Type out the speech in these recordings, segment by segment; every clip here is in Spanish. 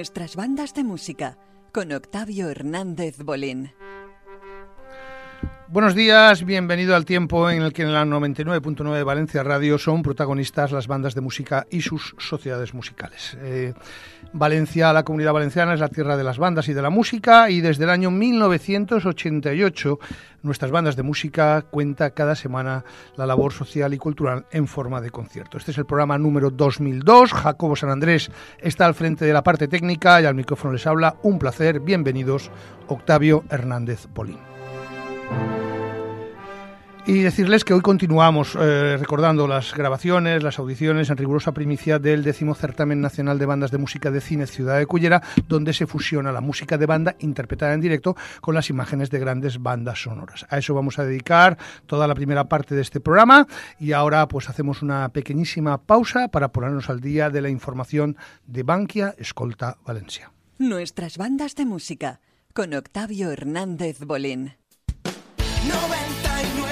Nuestras bandas de música con Octavio Hernández Bolín. Buenos días, bienvenido al tiempo en el que en la 99.9 de Valencia Radio son protagonistas las bandas de música y sus sociedades musicales. Eh, Valencia, la comunidad valenciana, es la tierra de las bandas y de la música y desde el año 1988 nuestras bandas de música cuenta cada semana la labor social y cultural en forma de concierto. Este es el programa número 2002. Jacobo San Andrés está al frente de la parte técnica y al micrófono les habla. Un placer, bienvenidos, Octavio Hernández Polín. Y decirles que hoy continuamos eh, recordando las grabaciones, las audiciones en rigurosa primicia del décimo certamen nacional de bandas de música de cine Ciudad de Cullera, donde se fusiona la música de banda interpretada en directo con las imágenes de grandes bandas sonoras. A eso vamos a dedicar toda la primera parte de este programa y ahora pues hacemos una pequeñísima pausa para ponernos al día de la información de Bankia Escolta Valencia. Nuestras bandas de música con Octavio Hernández Bolín. 99.9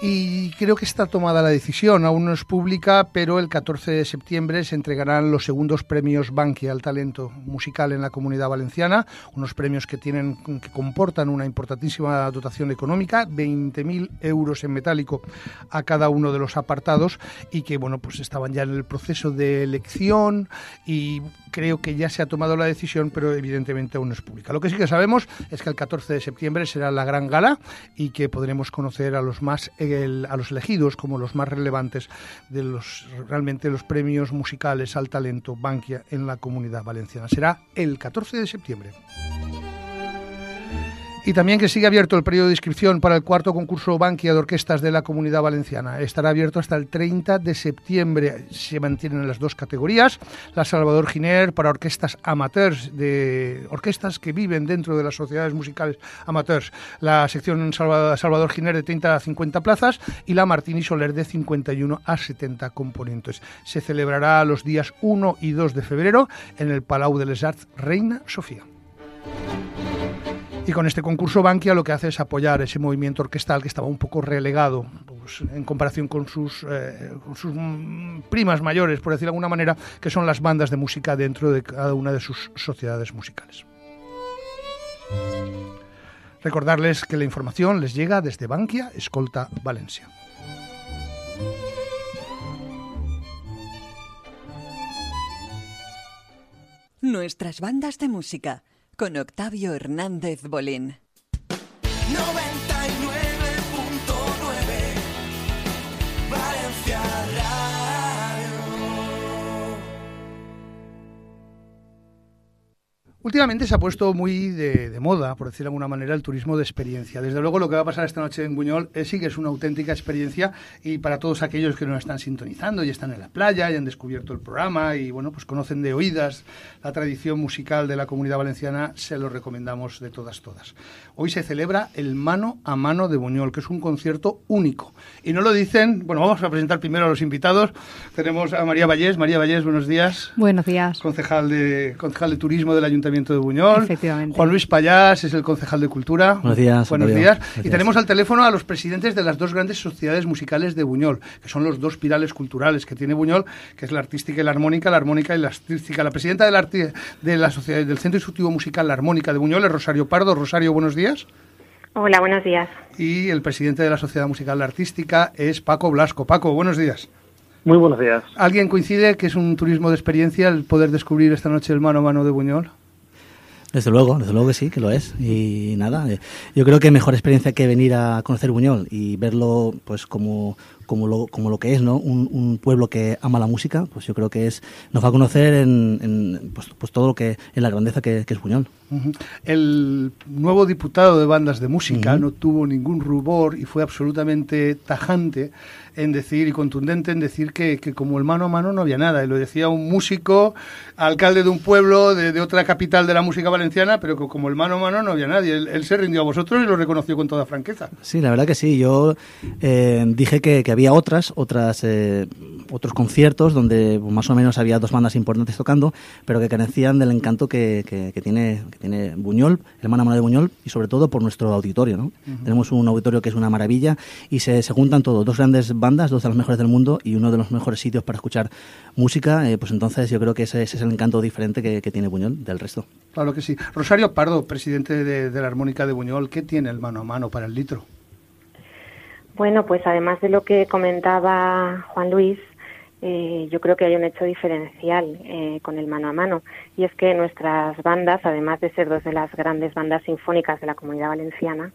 Y creo que está tomada la decisión, aún no es pública, pero el 14 de septiembre se entregarán los segundos premios Bankia al talento musical en la comunidad valenciana, unos premios que tienen que comportan una importantísima dotación económica, 20.000 euros en metálico a cada uno de los apartados y que bueno, pues estaban ya en el proceso de elección y creo que ya se ha tomado la decisión, pero evidentemente aún no es pública. Lo que sí que sabemos es que el 14 de septiembre será la gran gala y que podremos conocer a los más a los elegidos como los más relevantes de los realmente los premios musicales al talento Bankia en la comunidad valenciana. Será el 14 de septiembre. Y también que sigue abierto el periodo de inscripción para el cuarto concurso Bankia de Orquestas de la Comunidad Valenciana. Estará abierto hasta el 30 de septiembre. Se mantienen las dos categorías. La Salvador Giner para orquestas amateurs, de orquestas que viven dentro de las sociedades musicales amateurs. La sección Salva- Salvador Giner de 30 a 50 plazas y la Martín y Soler de 51 a 70 componentes. Se celebrará los días 1 y 2 de febrero en el Palau de les Arts Reina Sofía. Y con este concurso Bankia lo que hace es apoyar ese movimiento orquestal que estaba un poco relegado pues, en comparación con sus, eh, sus mm, primas mayores, por decirlo de alguna manera, que son las bandas de música dentro de cada una de sus sociedades musicales. Recordarles que la información les llega desde Bankia Escolta Valencia. Nuestras bandas de música con Octavio Hernández Bolín. 99.9 Últimamente se ha puesto muy de, de moda, por decirlo de alguna manera, el turismo de experiencia. Desde luego lo que va a pasar esta noche en Buñol eh, sí que es una auténtica experiencia y para todos aquellos que nos están sintonizando y están en la playa y han descubierto el programa y bueno, pues conocen de oídas la tradición musical de la comunidad valenciana, se lo recomendamos de todas, todas. Hoy se celebra el Mano a Mano de Buñol, que es un concierto único. Y no lo dicen, bueno, vamos a presentar primero a los invitados. Tenemos a María Vallés. María Vallés, buenos días Buenos días. concejal de, concejal de turismo del Ayuntamiento de Buñol. Efectivamente. Juan Luis Payás es el concejal de Cultura. Buenos días, Buenos días. Y tenemos al teléfono a los presidentes de las dos grandes sociedades musicales de Buñol, que son los dos pirales culturales que tiene Buñol, que es la artística y la armónica, la armónica y la artística. La presidenta arti- de la sociedad, del Centro Instructivo Musical La Armónica de Buñol es Rosario Pardo. Rosario, buenos días. Hola, buenos días. Y el presidente de la Sociedad Musical Artística es Paco Blasco. Paco, buenos días. Muy buenos días. ¿Alguien coincide que es un turismo de experiencia el poder descubrir esta noche el mano a mano de Buñol? Desde luego, desde luego que sí, que lo es. Y nada, eh, yo creo que mejor experiencia que venir a conocer Buñol y verlo pues como, como, lo, como lo que es, ¿no? Un, un pueblo que ama la música, pues yo creo que es nos va a conocer en, en, pues, pues todo lo que en la grandeza que, que es Buñol. Ujú. El nuevo diputado de bandas de música Ujú. no tuvo ningún rubor y fue absolutamente tajante en decir y contundente en decir que, que como el mano a mano no había nada. Y lo decía un músico, alcalde de un pueblo, de, de otra capital de la música valenciana, pero que como el mano a mano no había nadie. Él, él se rindió a vosotros y lo reconoció con toda franqueza. Sí, la verdad que sí. Yo eh, dije que, que había otras, otras eh, otros conciertos donde más o menos había dos bandas importantes tocando, pero que carecían del encanto que, que, que tiene, que tiene Buñol, el mano a mano de Buñol, y sobre todo por nuestro auditorio. ¿no? Tenemos un auditorio que es una maravilla y se, se juntan todos, dos grandes bandas, dos de las mejores del mundo y uno de los mejores sitios para escuchar música, eh, pues entonces yo creo que ese, ese es el encanto diferente que, que tiene Buñol del resto. Claro que sí. Rosario Pardo, presidente de, de la Armónica de Buñol, ¿qué tiene el mano a mano para el litro? Bueno, pues además de lo que comentaba Juan Luis, eh, yo creo que hay un hecho diferencial eh, con el mano a mano y es que nuestras bandas, además de ser dos de las grandes bandas sinfónicas de la comunidad valenciana,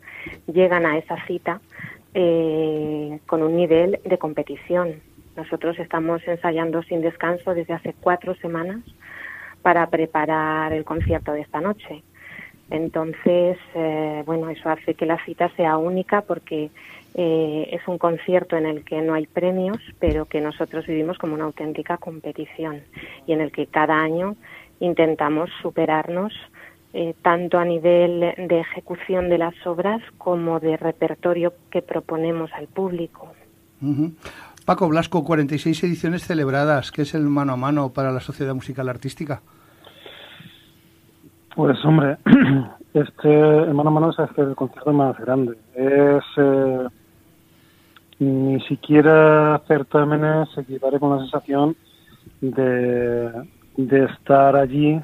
llegan a esa cita eh, con un nivel de competición. Nosotros estamos ensayando sin descanso desde hace cuatro semanas para preparar el concierto de esta noche. Entonces, eh, bueno, eso hace que la cita sea única porque eh, es un concierto en el que no hay premios, pero que nosotros vivimos como una auténtica competición y en el que cada año intentamos superarnos eh, tanto a nivel de ejecución de las obras como de repertorio que proponemos al público. Ujú. Paco Blasco, 46 ediciones celebradas. ¿Qué es el mano a mano para la Sociedad Musical Artística? Pues hombre, este el mano a mano es el concierto más grande. Es eh, ni siquiera certámenes se equivale con la sensación de, de estar allí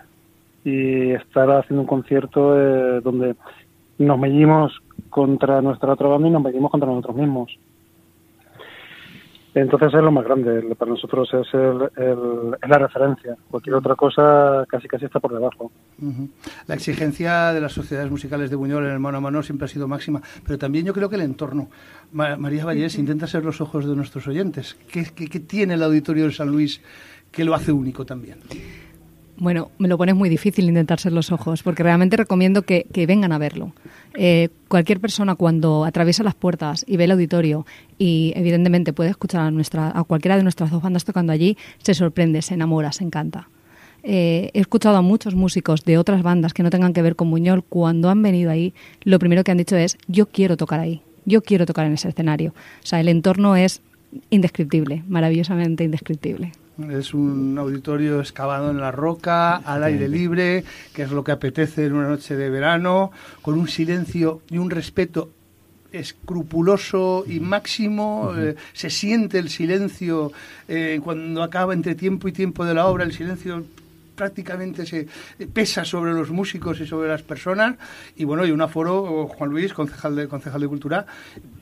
y estar haciendo un concierto eh, donde nos medimos contra nuestra otra banda y nos medimos contra nosotros mismos. Entonces es lo más grande, para nosotros es, el, el- es la referencia. Cualquier otra cosa casi casi está por debajo. La exigencia de las sociedades musicales de Buñol en el mano a mano siempre ha sido máxima, pero también yo creo que el entorno. Ma- María Vallés intenta ser los ojos de nuestros oyentes. ¿Qué, qué- qué tiene el auditorio de San Luis que lo hace único también? Bueno, me lo pones muy difícil intentar ser los ojos, porque realmente recomiendo que, que vengan a verlo. Eh, cualquier persona cuando atraviesa las puertas y ve el auditorio y evidentemente puede escuchar a, nuestra, a cualquiera de nuestras dos bandas tocando allí, se sorprende, se enamora, se encanta. Eh, he escuchado a muchos músicos de otras bandas que no tengan que ver con Buñol, cuando han venido ahí, lo primero que han dicho es, yo quiero tocar ahí, yo quiero tocar en ese escenario. O sea, el entorno es indescriptible, maravillosamente indescriptible. Es un auditorio excavado en la roca, al aire libre, que es lo que apetece en una noche de verano, con un silencio y un respeto escrupuloso y máximo. eh, se siente el silencio eh, cuando acaba entre tiempo y tiempo de la obra, el silencio prácticamente se pesa sobre los músicos y sobre las personas y bueno y un aforo Juan Luis concejal de concejal de cultura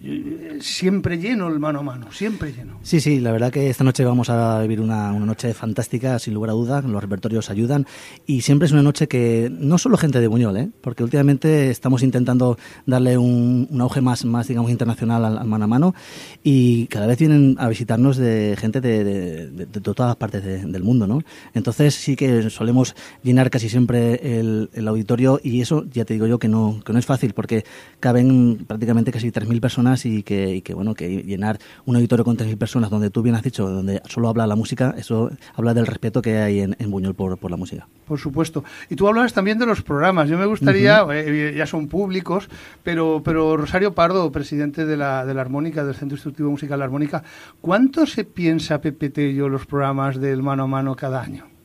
eh, siempre lleno el mano a mano siempre lleno Sí, sí, la verdad que esta noche vamos a vivir una, una noche fantástica, sin lugar a dudas, los repertorios ayudan y siempre es una noche que no solo gente de Buñol, ¿eh? porque últimamente estamos intentando darle un, un auge más, más, digamos, internacional al, al mano a mano y cada vez vienen a visitarnos de gente de, de- de- todas partes de- del mundo, ¿no? Entonces sí que solemos llenar casi siempre el, el auditorio y eso ya te digo yo que no, que no es fácil porque caben prácticamente casi 3.000 personas y que, y que, bueno, que llenar un auditorio con 3.000 personas donde tú bien has dicho, donde solo habla la música, eso habla del respeto que hay en, en Buñol por, por la música. Por supuesto. Y tú hablabas también de los programas. Yo me gustaría, eh, ya son públicos, pero, pero Rosario Pardo, presidente de la, de la Armónica, del Centro Instructivo Musical La Armónica, ¿cuánto se piensa Pepe Tello los programas del mano a mano cada año?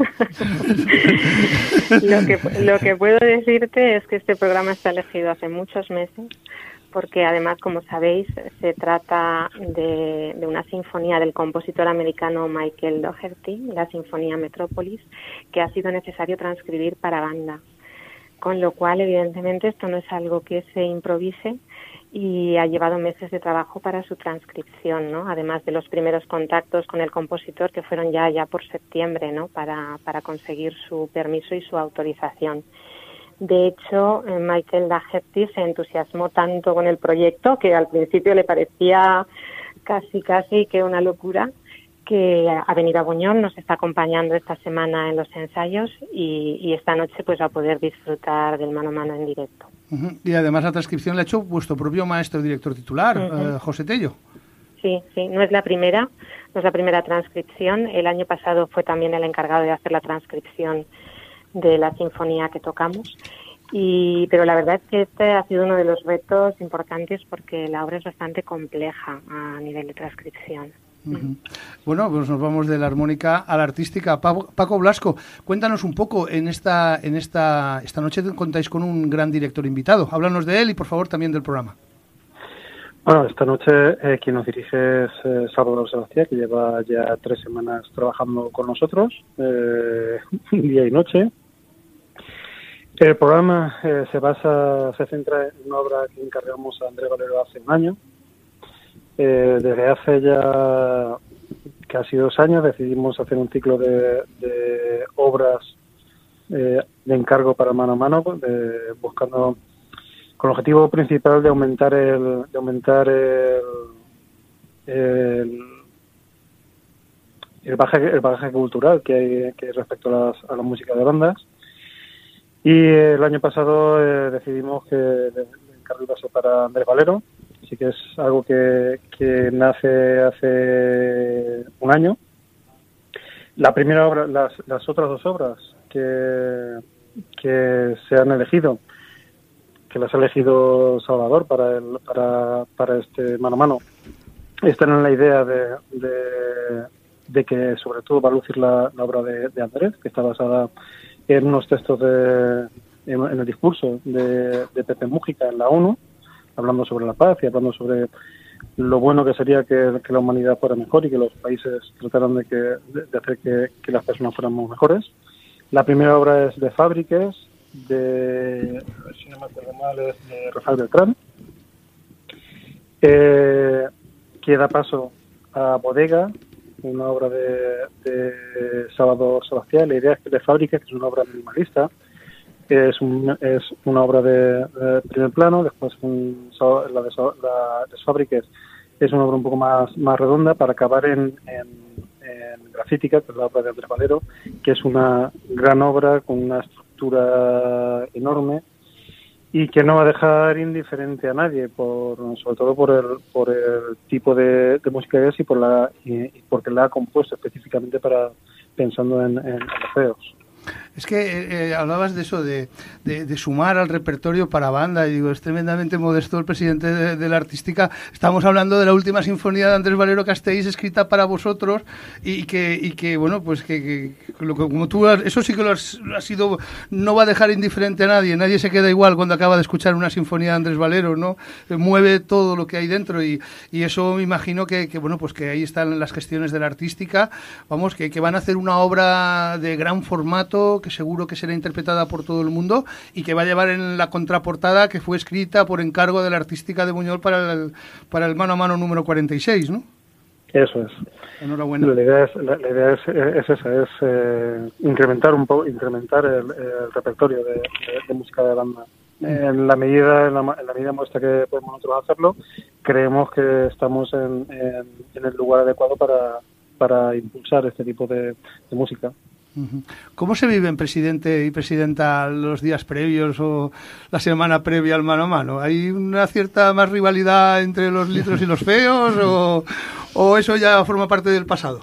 Lo que, lo que puedo decirte es que este programa está elegido hace muchos meses porque además, como sabéis, se trata de, de una sinfonía del compositor americano Michael Doherty, la Sinfonía Metrópolis, que ha sido necesario transcribir para banda. Con lo cual, evidentemente, esto no es algo que se improvise y ha llevado meses de trabajo para su transcripción, ¿no? Además de los primeros contactos con el compositor que fueron ya ya por septiembre, ¿no? Para, para conseguir su permiso y su autorización. De hecho, eh, Michael Daherty se entusiasmó tanto con el proyecto que al principio le parecía casi casi que una locura que ha venido a Buñol, nos está acompañando esta semana en los ensayos y, y esta noche pues va a poder disfrutar del mano a mano en directo. Y además la transcripción la ha hecho vuestro propio maestro director titular, eh, José Tello. Sí, sí, no es la primera, no es la primera transcripción. El año pasado fue también el encargado de hacer la transcripción de la sinfonía que tocamos Y, pero la verdad es que este ha sido uno de los retos importantes porque la obra es bastante compleja a nivel de transcripción. Bueno, pues nos vamos de la armónica a la artística. Paco, Paco Blasco, cuéntanos un poco en esta en esta esta noche contáis con un gran director invitado. Háblanos de él y por favor también del programa. Bueno, esta noche eh, quien nos dirige es eh, Salvador Sebastián, que lleva ya tres semanas trabajando con nosotros, eh, día y noche. El programa eh, se basa, se centra en una obra que encargamos a Andrés Valero hace un año. Eh, desde hace ya casi dos años decidimos hacer un ciclo de, de obras eh, de encargo para mano a mano, de- buscando con el objetivo principal de aumentar el, de aumentar el, el, el bagaje, el bagaje cultural que hay, que respecto a, las, a la música de bandas. Y el año pasado eh, decidimos que el encargo iba a ser para Andrés Valero, así que es algo que, que nace hace un año. La primera obra, las, las otras dos obras que, que se han elegido, que las ha elegido Salvador para, el, para, para este mano a mano, están en la idea de, de, que sobre todo va a lucir la, obra de, de Andrés, que está basada en unos textos de, en, en el discurso de, de Pepe Mújica en la ONU, hablando sobre la paz y hablando sobre lo bueno que sería que, la humanidad fuera mejor y que los países trataran de, que, de, hacer que, las personas fuéramos mejores. La primera obra es de Fábriques, de, si no me mal, es de Rafael Beltrán, eh, que da paso a Bodega, una obra de, de Salvador Sebastián. La idea es que de Fábriques, que es una obra minimalista, es, un, es una obra de, primer plano, después un, la, de, la de Fábriques es una obra un poco más, más redonda para acabar en, en, en Grafítica, que es la obra de Andrés Valero, que es una gran obra con una estructura enorme y que no va a dejar indiferente a nadie, por, sobre todo por el, por el tipo de, de música que es y, por la, y, porque la ha compuesto específicamente para pensando en, en, en feos. Es que eh, eh, hablabas de eso, de, de, sumar al repertorio para banda, y digo, es tremendamente modesto el presidente de, la artística. Estamos hablando de la última sinfonía de Andrés Valero Castells, escrita para vosotros, y que, y que bueno, pues que, que, que lo, como tú, has, eso sí que lo has, ha sido, no va a dejar indiferente a nadie, nadie se queda igual cuando acaba de escuchar una sinfonía de Andrés Valero, ¿no? Mueve todo lo que hay dentro, y, eso me imagino que, bueno, pues que ahí están las gestiones de la artística, vamos, que van a hacer una obra de gran formato, que seguro que será interpretada por todo el mundo y que va a llevar en la contraportada que fue escrita por encargo de la artística de Buñol para el, para el mano a mano número 46, ¿no? Eso es. Enhorabuena. La idea es, la, la idea es, es esa, es eh, incrementar un poco, incrementar el, el repertorio de, de, de, música de banda. En la medida, en la, en la medida muestra que podemos nosotros hacerlo, creemos que estamos en, en, en el lugar adecuado para, para impulsar este tipo de, de música. ¿Cómo se viven, presidente y presidenta, los días previos o la semana previa al mano a mano? ¿Hay una cierta más rivalidad entre los litros y los feos o, eso ya forma parte del pasado?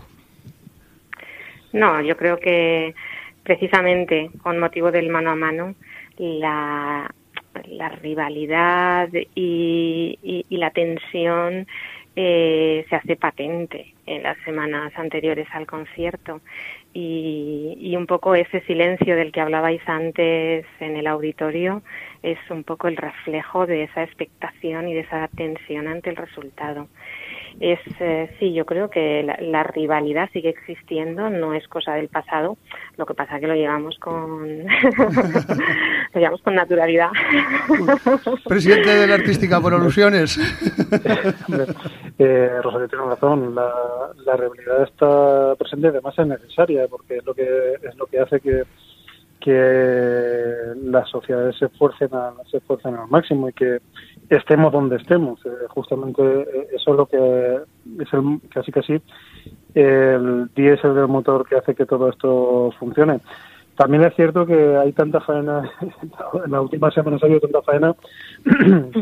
No, yo creo que precisamente con motivo del mano a mano, la, la rivalidad y, y, y la tensión eh, se hace patente en las semanas anteriores al concierto y, y, un poco ese silencio del que hablabais antes en el auditorio es un poco el reflejo de esa expectación y de esa tensión ante el resultado. Es eh, sí, yo creo que la, la, rivalidad sigue existiendo, no es cosa del pasado, lo que pasa es que lo llevamos con lo llevamos con naturalidad. Presidente de la artística por alusiones. eh, Rosario tiene razón, la, la rivalidad está presente, además es necesaria porque es lo que es lo que hace que que las sociedades se esfuercen, a, se esfuercen al máximo y que estemos donde estemos. Eh, justamente eso es lo que es el, casi casi el diésel del motor que hace que todo esto funcione. También es cierto que hay tanta faena, en las últimas semanas ha habido tanta faena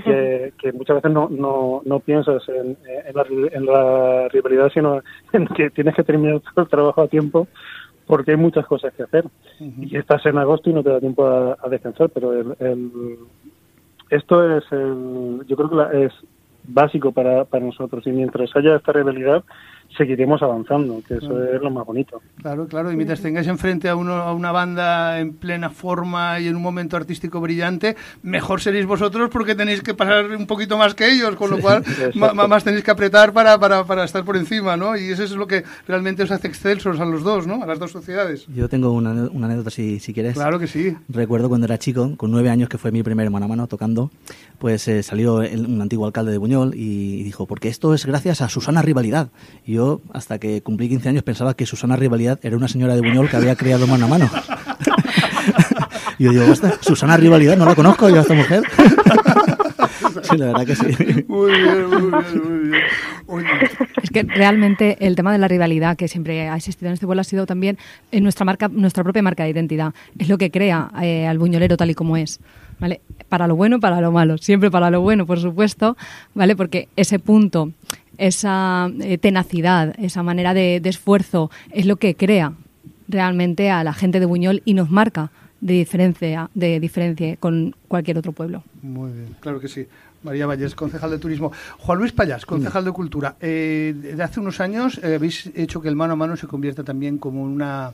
que, que muchas veces no, no, no piensas en, en, la, en la rivalidad, sino en que tienes que terminar todo el trabajo a tiempo porque hay muchas cosas que hacer. Y estás en agosto y no te da tiempo a, a descansar, pero el, el- esto es, el, yo creo que la- es básico para, para nosotros. Y mientras haya esta rivalidad seguiremos avanzando, que eso es lo más bonito. Claro, claro, y mientras tengáis enfrente a, uno, a una banda en plena forma y en un momento artístico brillante, mejor seréis vosotros porque tenéis que pasar un poquito más que ellos, con lo cual más tenéis que apretar para, para, para estar por encima, ¿no? Y eso es lo que realmente os hace excelsos a los dos, ¿no? A las dos sociedades. Yo tengo una, una anécdota, si, si quieres. Claro que sí. Recuerdo cuando era chico, con nueve años, que fue mi primer mano a mano tocando, pues eh, salió el- un antiguo alcalde de Buñol y dijo, porque esto es gracias a Susana Rivalidad. Y yo, hasta que cumplí 15 años, pensaba que Susana Rivalidad era una señora de Buñol que había creado mano a mano. y yo digo, "Hostia, Susana Rivalidad, no la conozco yo a esta mujer. sí, la verdad que sí. Muy bien, muy bien, muy bien. Oye, Es que realmente el tema de la rivalidad que siempre ha existido en este pueblo ha sido también en nuestra marca, nuestra propia marca de identidad. Es lo que crea eh, al buñolero tal y como es. ¿Vale? Para lo bueno, para lo malo. Siempre para lo bueno, por supuesto, ¿vale? Porque ese punto, esa eh, tenacidad, esa manera de, de esfuerzo es lo que crea realmente a la gente de Buñol y nos marca de diferencia, de diferencia con cualquier otro pueblo. Muy bien, claro que sí. María Valles, concejal de turismo. Juan Luis Payas, concejal de cultura. Eh, de hace unos años eh, habéis hecho que el mano a mano se convierta también como una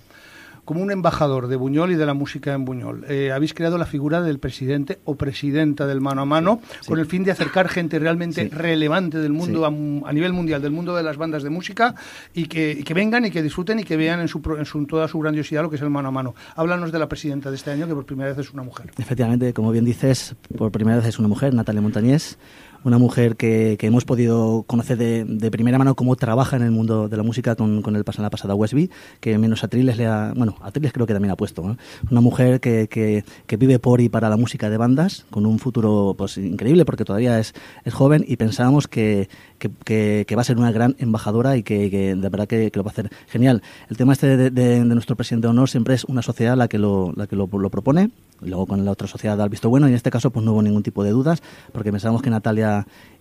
como un embajador de Buñol y de la música en Buñol. Eh, habéis creado la figura del presidente o presidenta del mano a mano con el fin de acercar gente realmente Sí. relevante del mundo a, nivel mundial, del mundo de las bandas de música y que, y que vengan y que disfruten y que vean en, su, pro- en su- toda su grandiosidad lo que es el mano a mano. Háblanos de la presidenta de este año, que por primera vez es una mujer. Efectivamente, como bien dices, por primera vez es una mujer, Natalia Montañés, una mujer que, que hemos podido conocer de, de primera mano cómo trabaja en el mundo de la música con, con el, la pasada Westby, que menos a Triles le ha, bueno, a Triles creo que también ha puesto. Una mujer que, que, que vive por y para la música de bandas, con un futuro pues increíble porque todavía es, es joven y pensábamos que, va a ser una gran embajadora y que, de verdad que lo va a hacer genial. El tema este de, de- de nuestro presidente de honor siempre es una sociedad la que lo, la que lo, lo propone, luego con la otra sociedad da el visto bueno y en este caso pues no hubo ningún tipo de dudas porque pensábamos que Natalia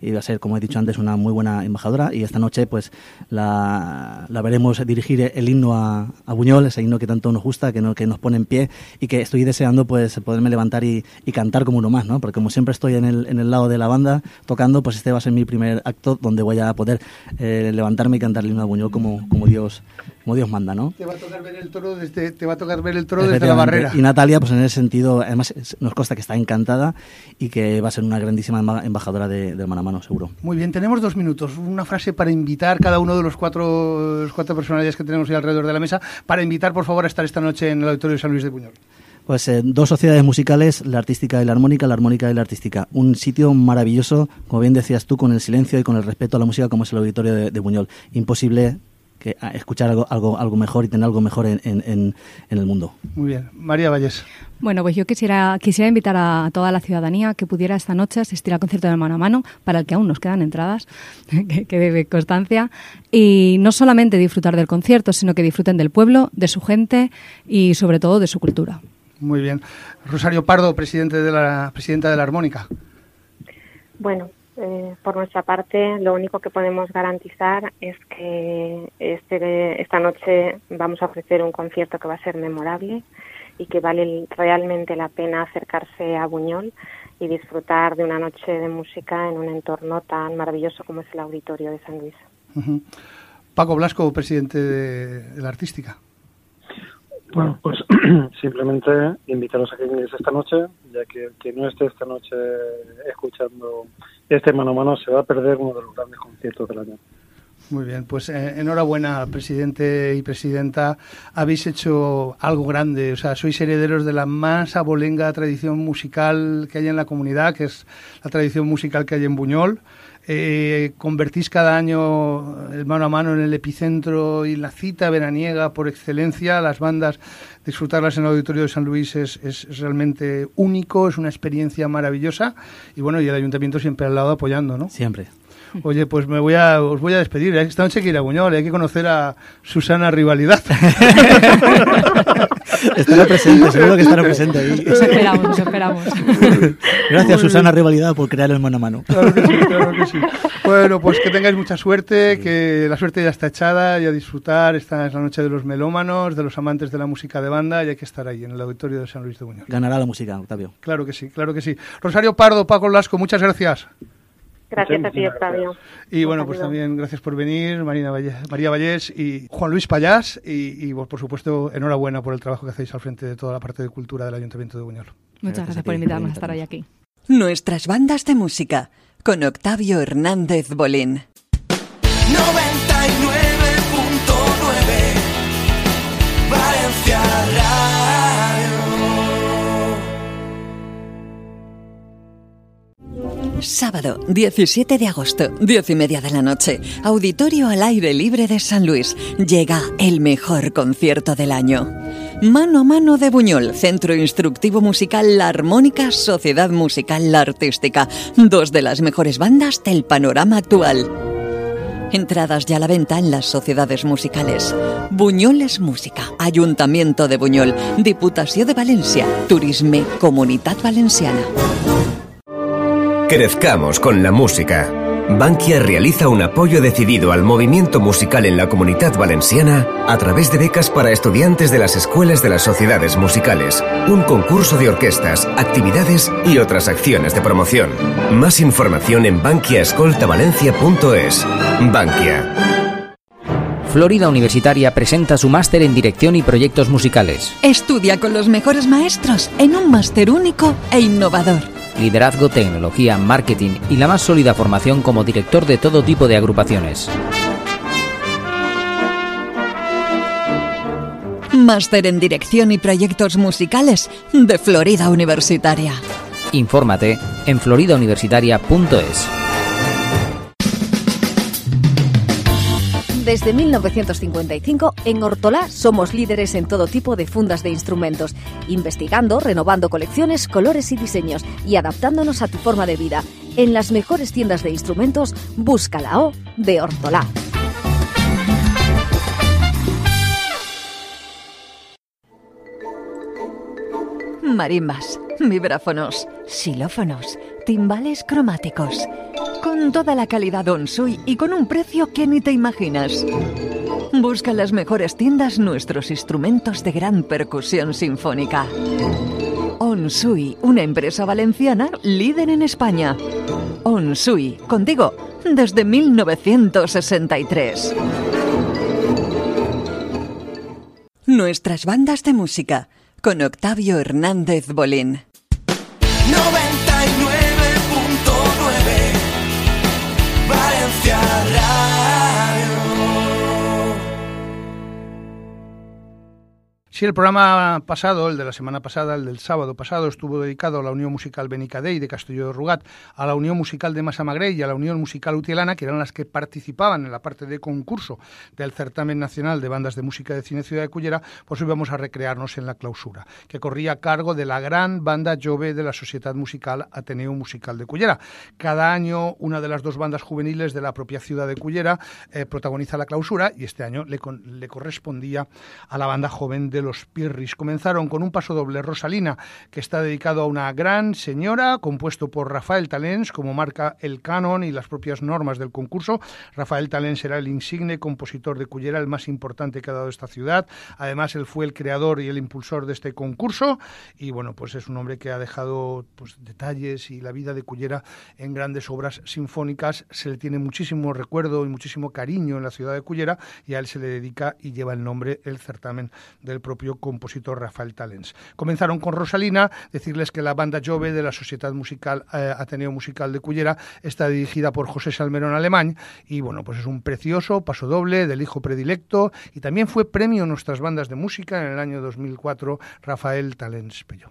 iba a ser, como he dicho antes, una muy buena embajadora y esta noche pues la, la veremos dirigir el himno a, a Buñol, ese himno que tanto nos gusta, que, no, que nos pone en pie y que estoy deseando pues poderme levantar y, y cantar como uno más, ¿no? Porque como siempre estoy en el, en el lado de la banda tocando, pues este va a ser mi primer acto donde voy a poder eh, levantarme y cantar el himno a Buñol como, como Dios como Dios manda, ¿no? Te va a tocar ver el toro desde, te va a tocar ver el toro desde la barrera. Y Natalia, pues en ese sentido, además nos consta que está encantada y que va a ser una grandísima emba- embajadora de- del mano a mano, seguro. Muy bien, tenemos dos minutos. Una frase para invitar cada uno de los cuatro, los cuatro personalidades que tenemos ahí alrededor de la mesa, para invitar, por favor, a estar esta noche en el Auditorio de San Luis de Buñol. Pues eh, dos sociedades musicales, la artística y la armónica, la armónica y la artística. Un sitio maravilloso, como bien decías tú, con el silencio y con el respeto a la música como es el auditorio de, de Buñol. Imposible que, escuchar algo, algo, algo mejor y tener algo mejor en, en- en- en el mundo. Muy bien. María Valles. Bueno, pues yo quisiera, quisiera invitar a toda la ciudadanía que pudiera esta noche asistir al concierto de mano a mano, para el que aún nos quedan entradas, que, que debe constancia, y no solamente disfrutar del concierto, sino que disfruten del pueblo, de su gente y sobre todo de su cultura. Muy bien. Rosario Pardo, presidente de la, presidenta de la Armónica. Bueno, eh, por nuestra parte, lo único que podemos garantizar es que este, esta noche vamos a ofrecer un concierto que va a ser memorable y que vale realmente la pena acercarse a Buñol y disfrutar de una noche de música en un entorno tan maravilloso como es el auditorio de San Luis. Paco Blasco, presidente de, de la Artística. Bueno, pues simplemente invitaros a que vengáis esta noche, ya que el que no esté esta noche escuchando este mano a mano se va a perder uno de los grandes conciertos del año. Muy bien, pues eh, enhorabuena, presidente y presidenta. Habéis hecho algo grande, o sea, sois herederos de la más abolenga tradición musical que hay en la comunidad, que es la tradición musical que hay en Buñol. Eh, convertís cada año el mano a mano en el epicentro y la cita veraniega por excelencia. Las bandas, disfrutarlas en el Auditorio de San Luis es, es realmente único, es una experiencia maravillosa. Y bueno, y el ayuntamiento siempre al lado apoyando, ¿no? Siempre. Oye, pues me voy a, os voy a despedir. Esta noche hay que ir a Buñol, hay que conocer a Susana Rivalidad. estará presente, seguro que estará presente ahí. Os esperamos, os esperamos. Gracias, Susana Rivalidad, por crear el mano a mano. Claro que sí, claro que sí. Bueno, pues que tengáis mucha suerte, que la suerte ya está echada y a disfrutar. Esta es la noche de los melómanos, de los amantes de la música de banda y hay que estar ahí en el auditorio de San Luis de Buñol. Ganará la música, Octavio. Claro que sí, claro que sí. Rosario Pardo, Paco Lasco, muchas gracias. Gracias a ti, Octavio. Y bueno, pues también gracias por venir, Marina Valle- María Vallés y Juan Luis Payás. Y, y, pues, por supuesto, enhorabuena por el trabajo que hacéis al frente de toda la parte de cultura del Ayuntamiento de Buñol. Muchas gracias a por invitarnos a estar hoy aquí. Nuestras bandas de música con Octavio Hernández Bolín. 99.9 Sábado, 17 de agosto, 10 y media de la noche. Auditorio al aire libre de San Luis. Llega el mejor concierto del año. Mano a mano de Buñol, Centro Instructivo Musical La Armónica, Sociedad Musical La Artística. Dos de las mejores bandas del panorama actual. Entradas ya a la venta en las sociedades musicales. Buñol es música. Ayuntamiento de Buñol. Diputación de Valencia. Turisme. Comunidad Valenciana. Crezcamos con la música. Bankia realiza un apoyo decidido al movimiento musical en la comunidad valenciana a través de becas para estudiantes de las escuelas de las sociedades musicales, un concurso de orquestas, actividades y otras acciones de promoción. Más información en bankiaescoltavalencia.es. Bankia. Florida Universitaria presenta su máster en dirección y proyectos musicales. Estudia con los mejores maestros en un máster único e innovador. Liderazgo, tecnología, marketing y la más sólida formación como director de todo tipo de agrupaciones. Máster en Dirección y Proyectos Musicales de Florida Universitaria. Infórmate en floridauniversitaria.es. Desde 1955, en Hortolá somos líderes en todo tipo de fundas de instrumentos, investigando, renovando colecciones, colores y diseños y adaptándonos a tu forma de vida. En las mejores tiendas de instrumentos, busca la O de Hortolá. Marimbas, vibráfonos, xilófonos, timbales cromáticos. Con toda la calidad Onsui y con un precio que ni te imaginas. Busca en las mejores tiendas nuestros instrumentos de gran percusión sinfónica. Onsui, una empresa valenciana líder en España. Onsui, contigo, desde 1963. Nuestras bandas de música, con Octavio Hernández Bolín. 99.9 Sí, el programa pasado, el de la semana pasada, el del sábado pasado, estuvo dedicado a la Unión Musical Benicadei de Castillo de Rugat, a la Unión Musical de Massamagrey y a la Unión Musical Utielana, que eran las que participaban en la parte de concurso del Certamen Nacional de Bandas de Música de Cine Ciudad de Cullera, pues hoy vamos a recrearnos en la clausura, que corría a cargo de la gran banda Jove de la Sociedad Musical Ateneo Musical de Cullera. Cada año una de las dos bandas juveniles de la propia ciudad de Cullera eh, protagoniza la clausura y este año le, le correspondía a la banda joven de los Pirris. Comenzaron con un paso doble Rosalina, que está dedicado a una gran señora, compuesto por Rafael Talens, como marca el canon y las propias normas del concurso. Rafael Talens era el insigne compositor de Cullera, el más importante que ha dado esta ciudad. Además, él fue el creador y el impulsor de este concurso. Y bueno, pues es un hombre que ha dejado pues, detalles y la vida de Cullera en grandes obras sinfónicas. Se le tiene muchísimo recuerdo y muchísimo cariño en la ciudad de Cullera y a él se le dedica y lleva el nombre el certamen del propio compositor Rafael Talens. Comenzaron con Rosalina, decirles que la banda Jove de la Sociedad Musical eh, Ateneo Musical de Cullera está dirigida por José Salmerón Alemán y bueno, pues es un precioso paso doble del hijo predilecto y también fue premio en nuestras bandas de música en el año 2004 Rafael Talens Pello.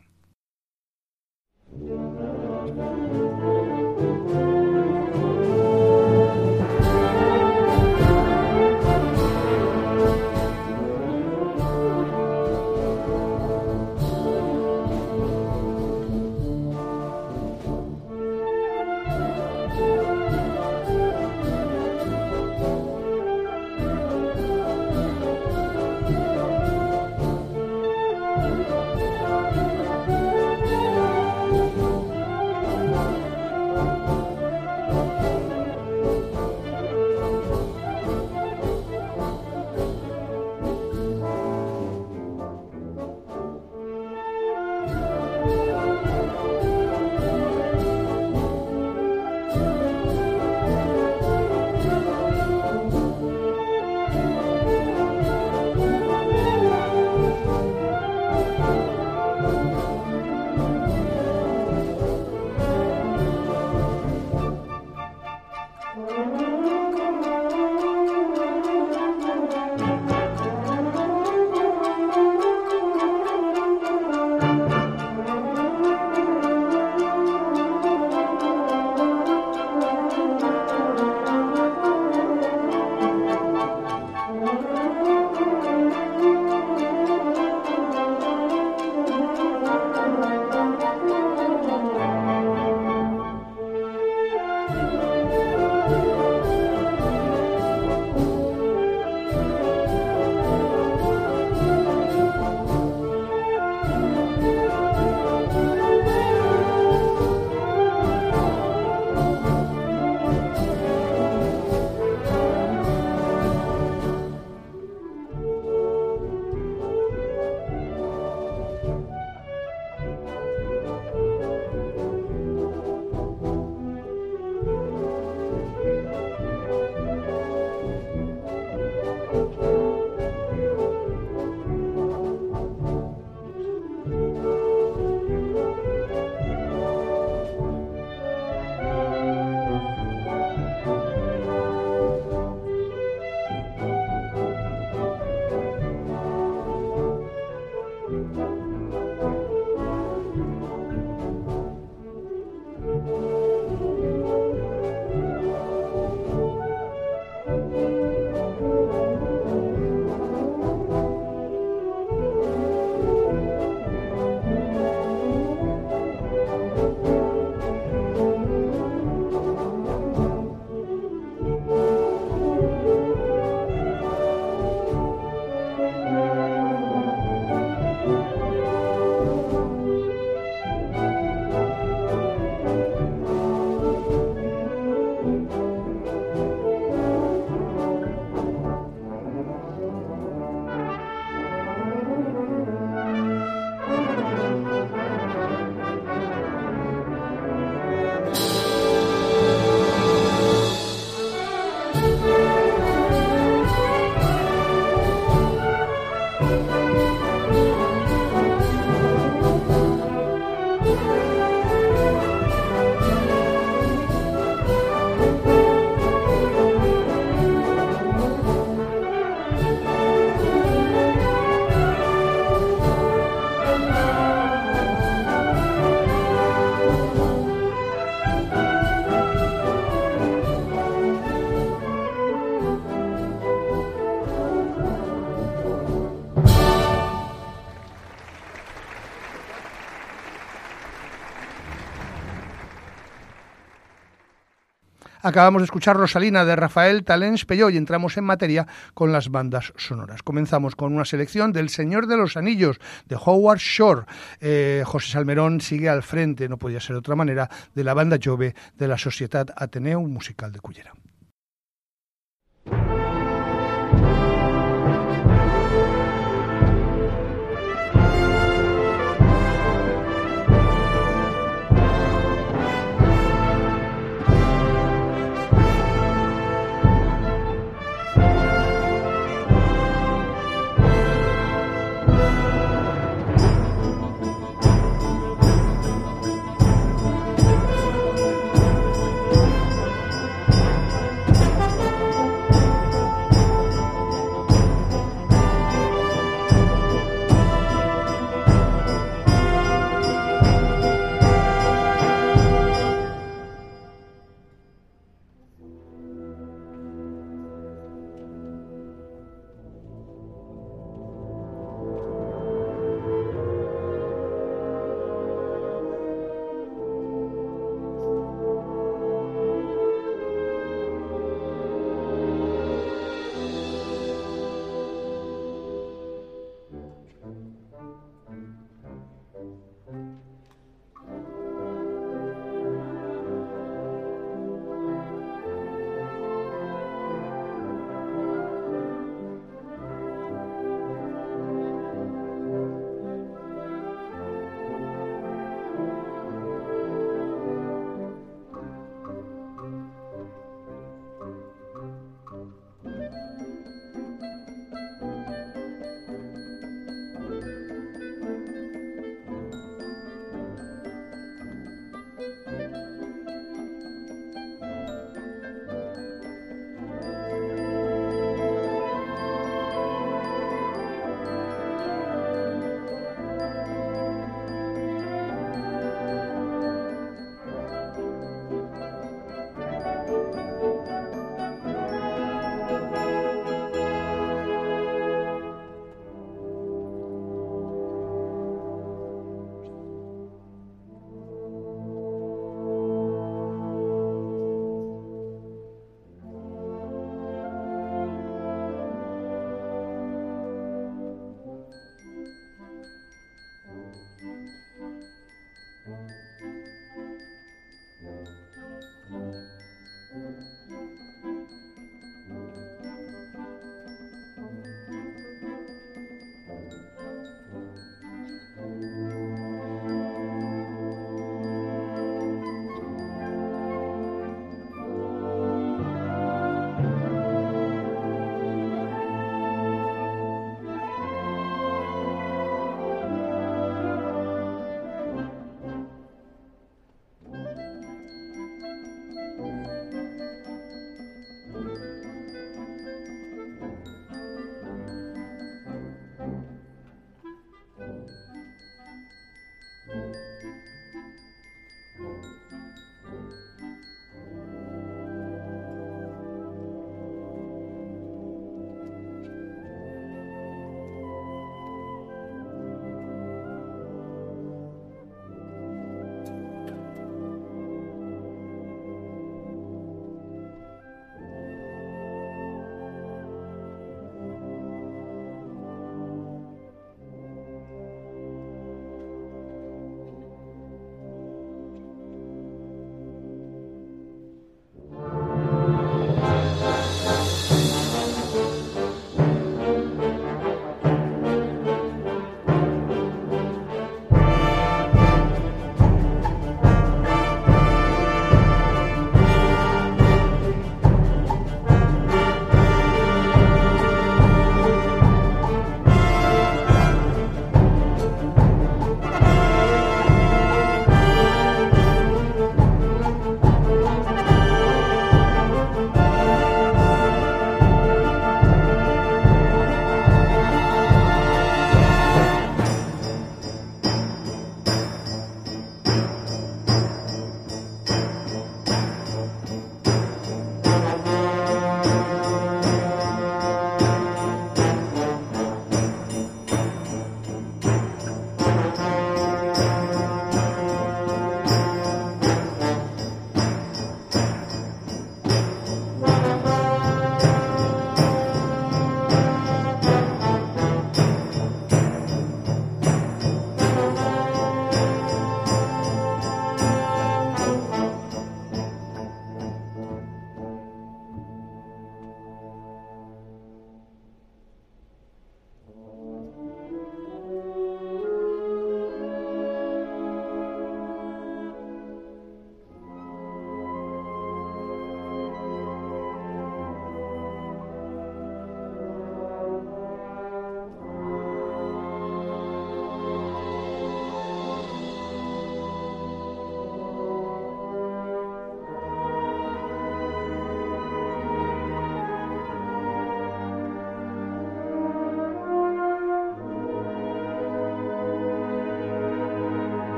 Acabamos de escuchar Rosalina de Rafael Talens Peyó y entramos en materia con las bandas sonoras. Comenzamos con una selección del Señor de los Anillos de Howard Shore. Eh, José Salmerón sigue al frente, no podía ser de otra manera, de la banda Jove de la Sociedad Ateneo Musical de Cullera.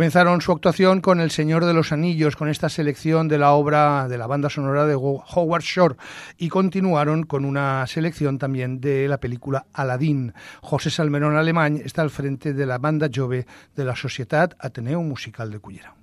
Comenzaron su actuación con El Señor de los Anillos, con esta selección de la obra de la banda sonora de Howard Shore, y continuaron con una selección también de la película Aladdin. José Salmerón Alemán está al frente de la banda Jove de la Societat Ateneo Musical de Cullera.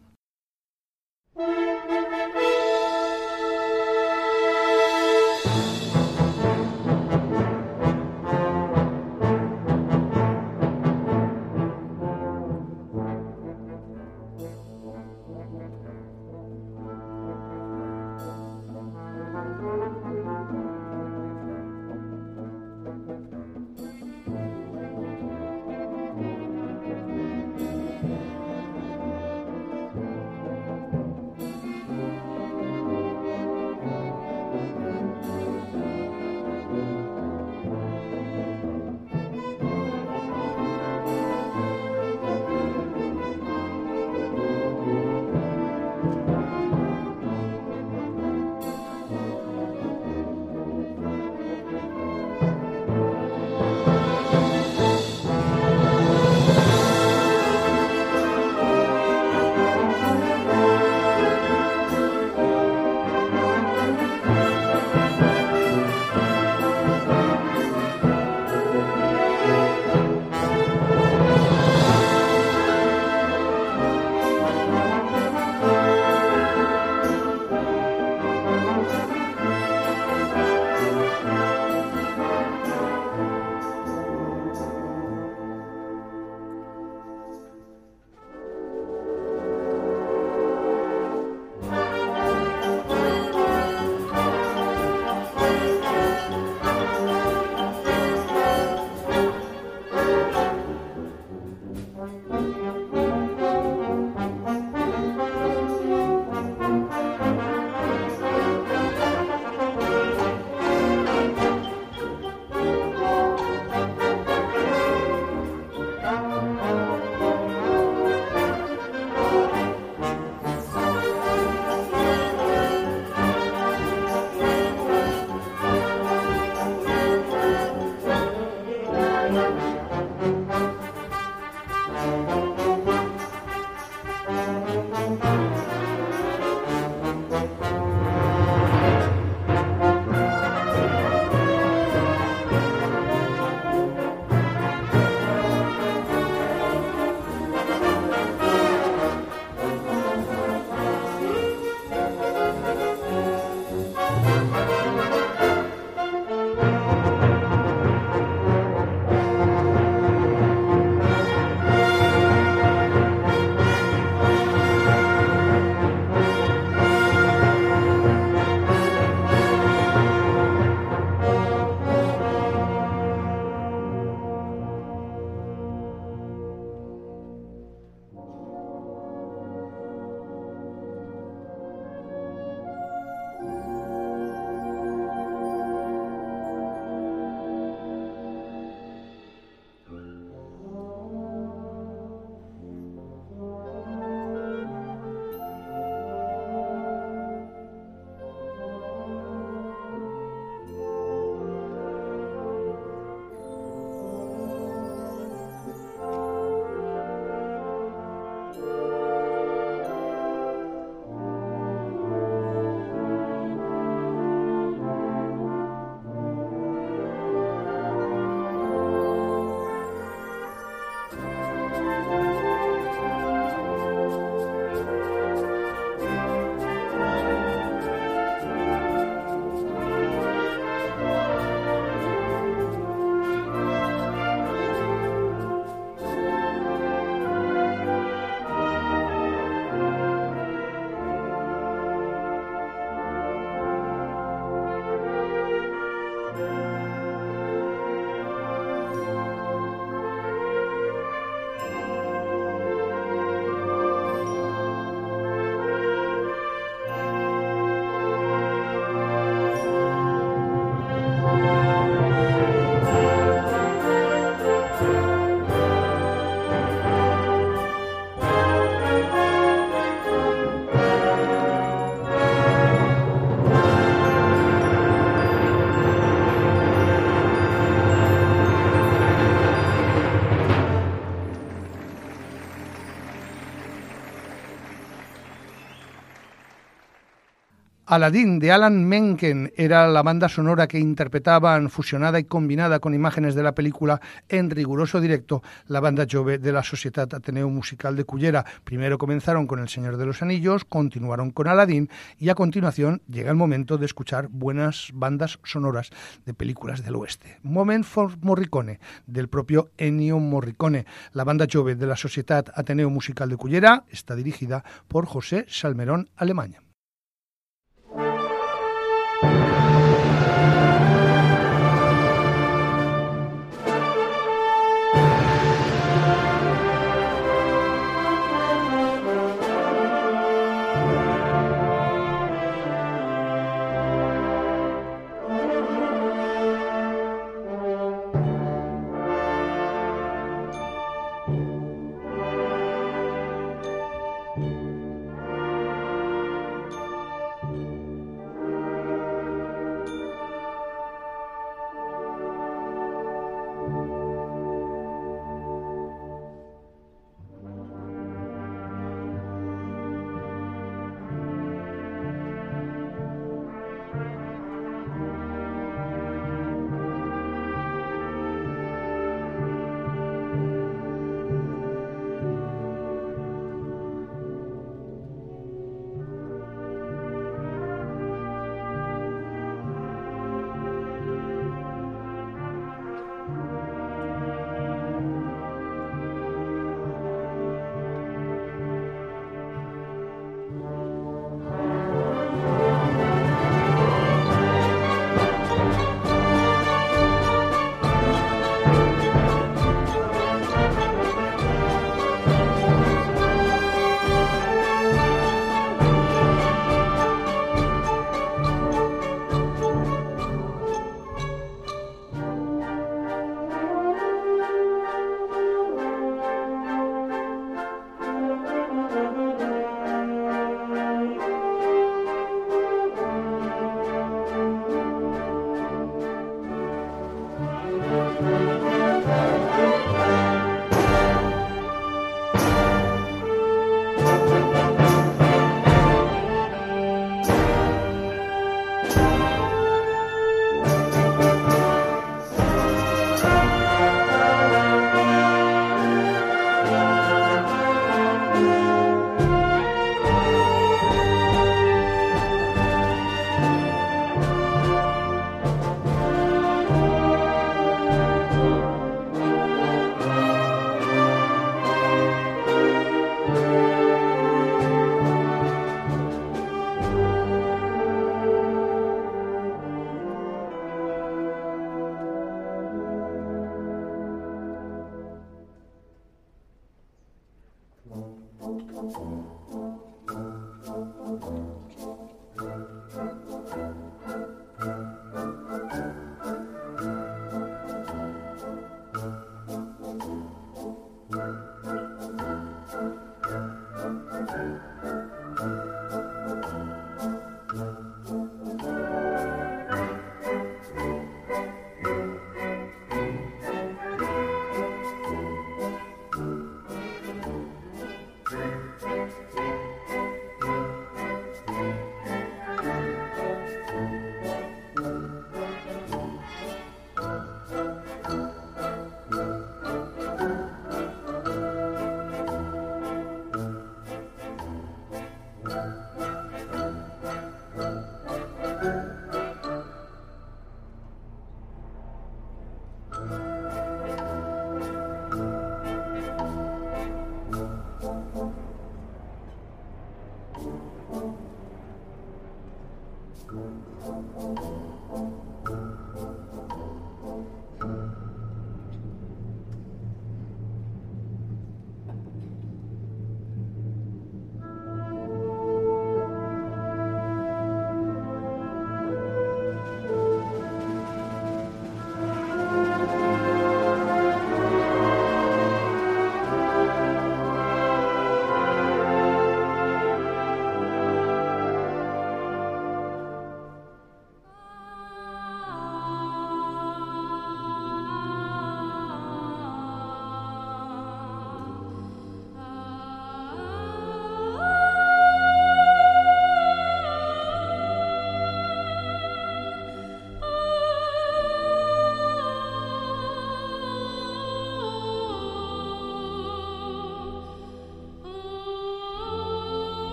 Aladdin de Alan Menken era la banda sonora que interpretaban, fusionada y combinada con imágenes de la película en riguroso directo, la banda Jove de la Sociedad Ateneo Musical de Cullera. Primero comenzaron con El Señor de los Anillos, continuaron con Aladdin y a continuación llega el momento de escuchar buenas bandas sonoras de películas del oeste. Moment for Morricone, del propio Ennio Morricone. La banda Jove de la Sociedad Ateneo Musical de Cullera está dirigida por José Salmerón Alemania.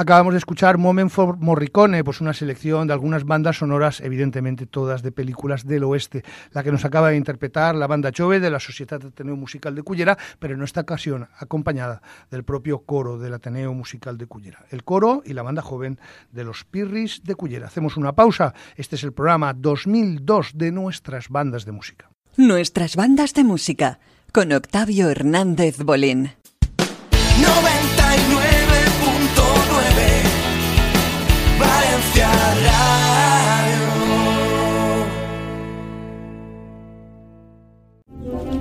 Acabamos de escuchar Moment for Morricone, pues una selección de algunas bandas sonoras, evidentemente todas de películas del oeste. La que nos acaba de interpretar la banda Chove de la Sociedad Ateneo Musical de Cullera, pero en esta ocasión acompañada del propio coro del Ateneo Musical de Cullera. El coro y la banda joven de los Pirris de Cullera. Hacemos una pausa. Este es el programa 2002 de nuestras bandas de música. Nuestras bandas de música con Octavio Hernández Bolín. 99.9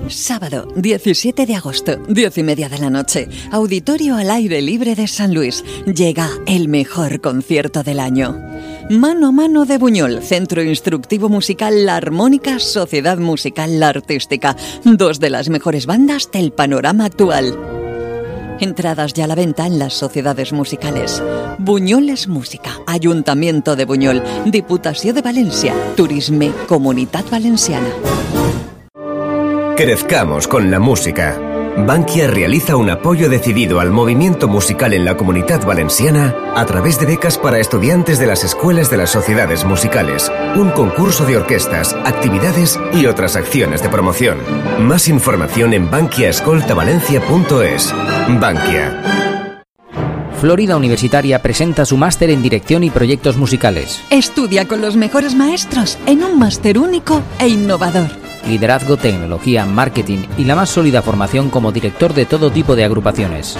Sábado, 17 de agosto, 10 y media de la noche. Auditorio al aire libre de San Luis. Llega el mejor concierto del año. Mano a mano de Buñol, Centro Instructivo Musical La Armónica, Sociedad Musical La Artística. Dos de las mejores bandas del panorama actual. Entradas ya a la venta en las sociedades musicales. Buñol es música. Ayuntamiento de Buñol. Diputación de Valencia. Turisme. Comunidad Valenciana. Crezcamos con la música. Bankia realiza un apoyo decidido al movimiento musical en la comunidad valenciana a través de becas para estudiantes de las escuelas de las sociedades musicales, un concurso de orquestas, actividades y otras acciones de promoción. Más información en bankiaescoltavalencia.es. Bankia. Florida Universitaria presenta su máster en dirección y proyectos musicales. Estudia con los mejores maestros en un máster único e innovador. Liderazgo, tecnología, marketing y la más sólida formación como director de todo tipo de agrupaciones.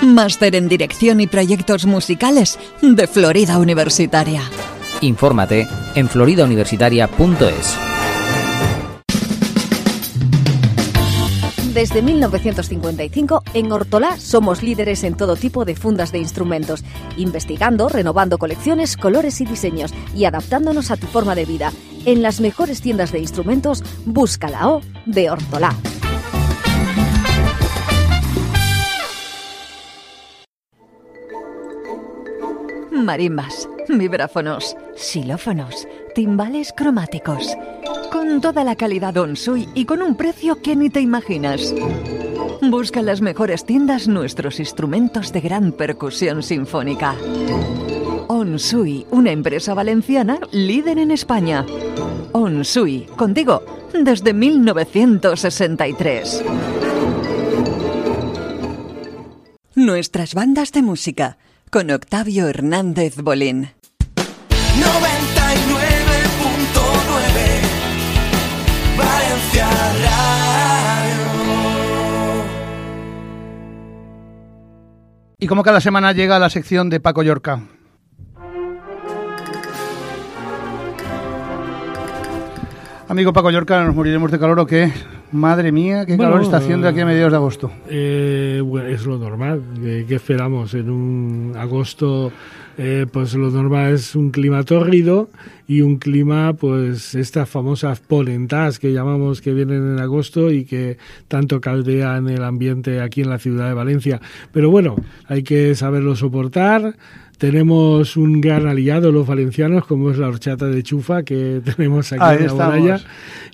Máster en Dirección y Proyectos Musicales de Florida Universitaria. Infórmate en floridauniversitaria.es. Desde 1955, en Hortolá somos líderes en todo tipo de fundas de instrumentos, investigando, renovando colecciones, colores y diseños y adaptándonos a tu forma de vida. En las mejores tiendas de instrumentos, busca la O de Hortolá. Marimbas, vibráfonos, xilófonos, timbales cromáticos. Con toda la calidad Onsui y con un precio que ni te imaginas. Busca en las mejores tiendas nuestros instrumentos de gran percusión sinfónica. Onsui, una empresa valenciana líder en España. Onsui, contigo, desde 1963. Nuestras bandas de música con Octavio Hernández Bolín. 99.9 Y como cada semana llega la sección de Paco Yorca. Amigo Paco Yorca, ¿nos moriremos de calor o qué? Madre mía, qué Bueno, calor está haciendo aquí a mediados de agosto. Eh, bueno, es lo normal. Eh, ¿Qué esperamos? En un agosto, eh, pues lo normal es un clima tórrido y un clima, pues estas famosas polentas que llamamos que vienen en agosto y que tanto caldean el ambiente aquí en la ciudad de Valencia. Pero bueno, hay que saberlo soportar. Tenemos un gran aliado, los valencianos, como es la horchata de chufa que tenemos aquí Ahí en la muralla.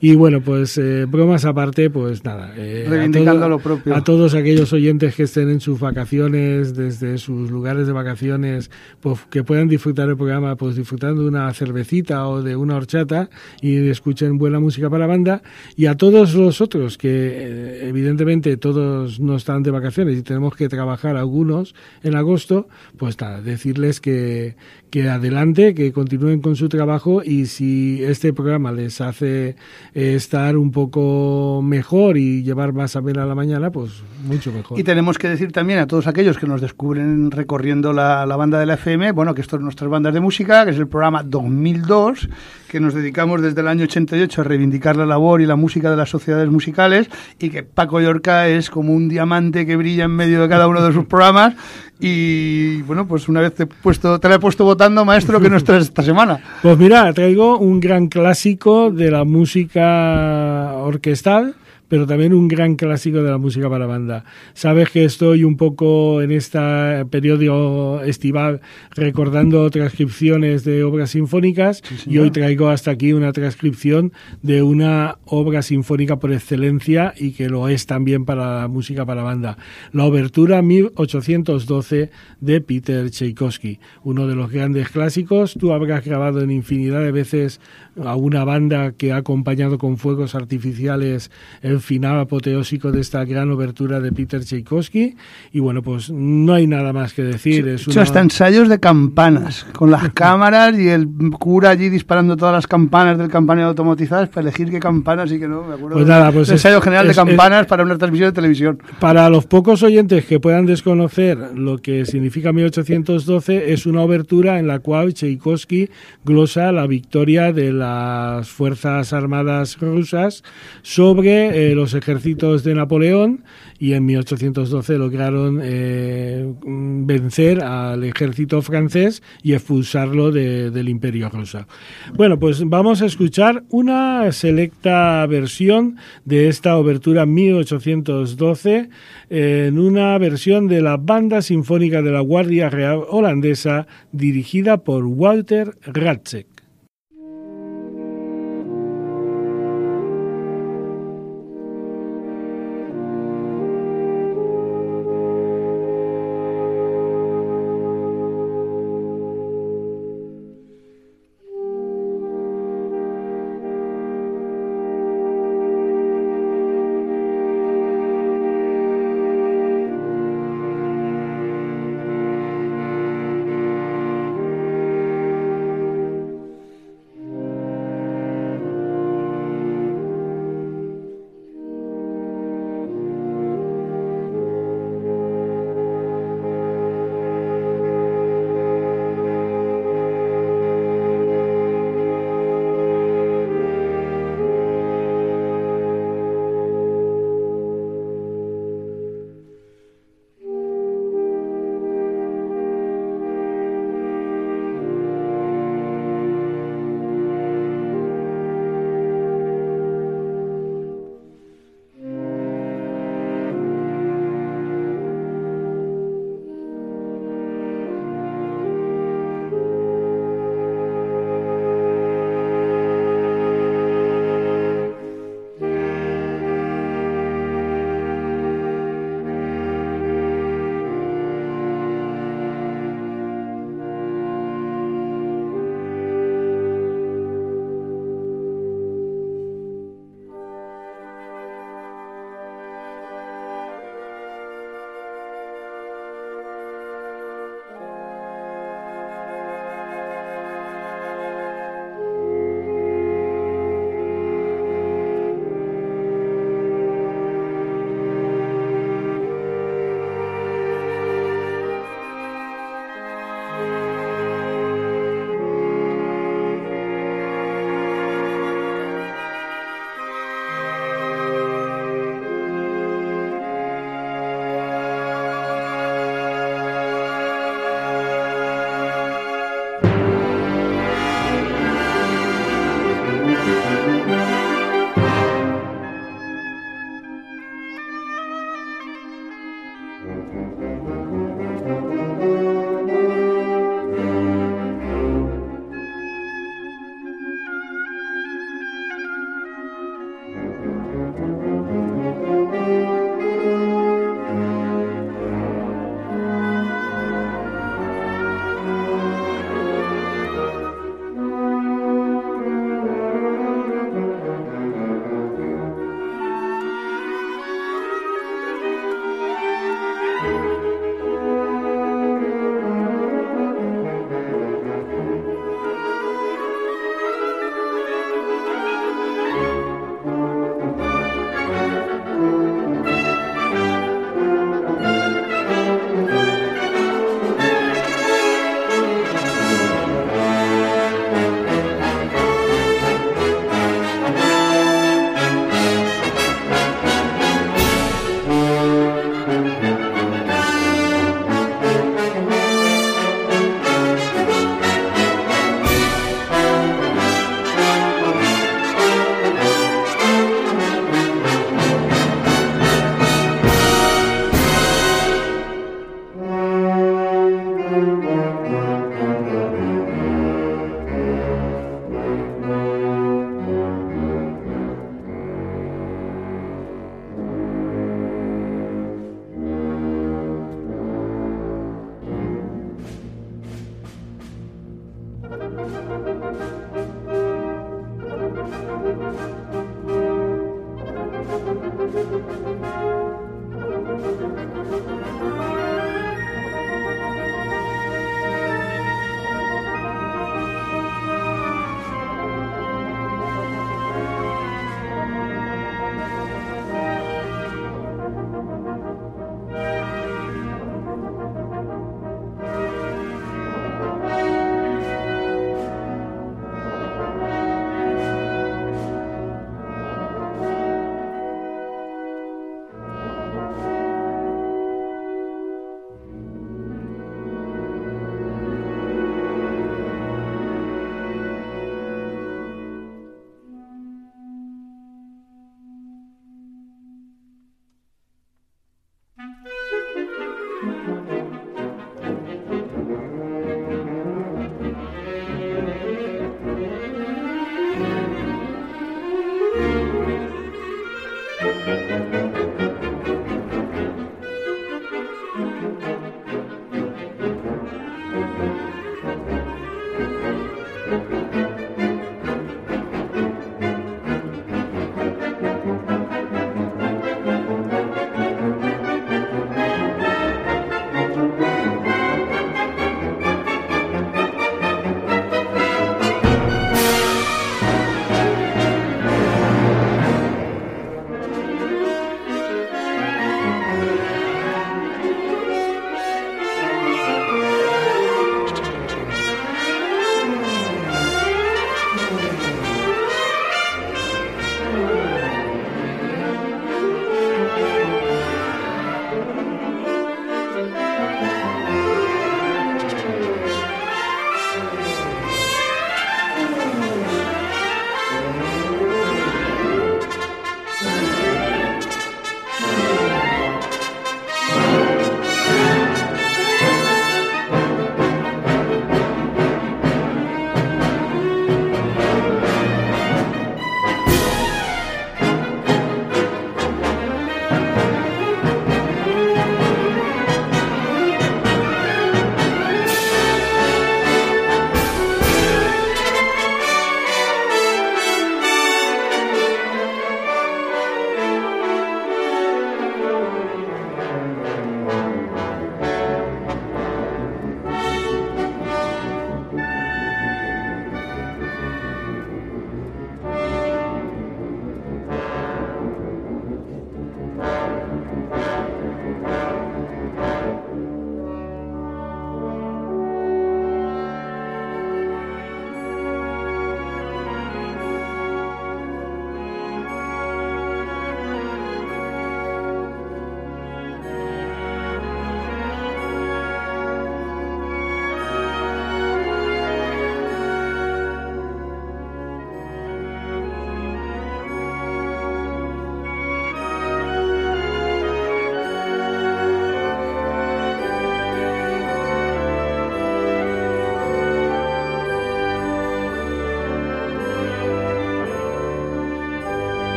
Y bueno, pues eh, bromas aparte, pues nada. eh, a Reivindicando todo- lo propio. A todos aquellos oyentes que estén en sus vacaciones, desde sus lugares de vacaciones, pues que puedan disfrutar el programa, pues disfrutando de una cervecita o de una horchata y escuchen buena música para la banda. Y a todos los otros que, eh, evidentemente, todos no están de vacaciones y tenemos que trabajar algunos en agosto, pues nada, decirles que, que adelante, que continúen con su trabajo y si este programa les hace eh, estar un poco mejor y llevar más amena la mañana, pues mucho mejor. Y tenemos que decir también a todos aquellos que nos descubren recorriendo la, la banda de la FM, bueno, que esto es nuestras bandas de música, que es el programa 2002, que nos dedicamos desde el año 88 a reivindicar la labor y la música de las sociedades musicales, y que Paco Yorca es como un diamante que brilla en medio de cada uno de sus programas. Y bueno, pues una vez te, puesto, te la he puesto votando, maestro, que nos traes esta semana. Pues mira, traigo un gran clásico de la música orquestal, pero también un gran clásico de la música para banda. Sabes que estoy un poco en este periodo estival recordando transcripciones de obras sinfónicas y hoy traigo hasta aquí una transcripción de una obra sinfónica por excelencia y que lo es también para la música para banda. La obertura 1812 de Peter Tchaikovsky, uno de los grandes clásicos. Tú habrás grabado en infinidad de veces a una banda que ha acompañado con fuegos artificiales el final apoteósico de esta gran obertura de Peter Tchaikovsky. Y bueno, pues no hay nada más que decir. Es hecho hasta ensayos de campanas, con las cámaras y el cura allí disparando todas las campanas del campanero automatizadas para elegir qué campanas y qué no. Me acuerdo Pues nada, pues es- ensayo general es- de campanas para una transmisión de televisión. Para los pocos oyentes que puedan desconocer lo que significa 1812, es una obertura en la cual Tchaikovsky glosa la victoria de las Fuerzas Armadas rusas sobre eh, los ejércitos de Napoleón y en 1812 lograron eh, vencer al ejército francés y expulsarlo de- del imperio ruso. Bueno, pues vamos a escuchar una selecta versión de esta obertura 1812 en una versión de la Banda Sinfónica de la Guardia Real Holandesa dirigida por Walter Ratzek.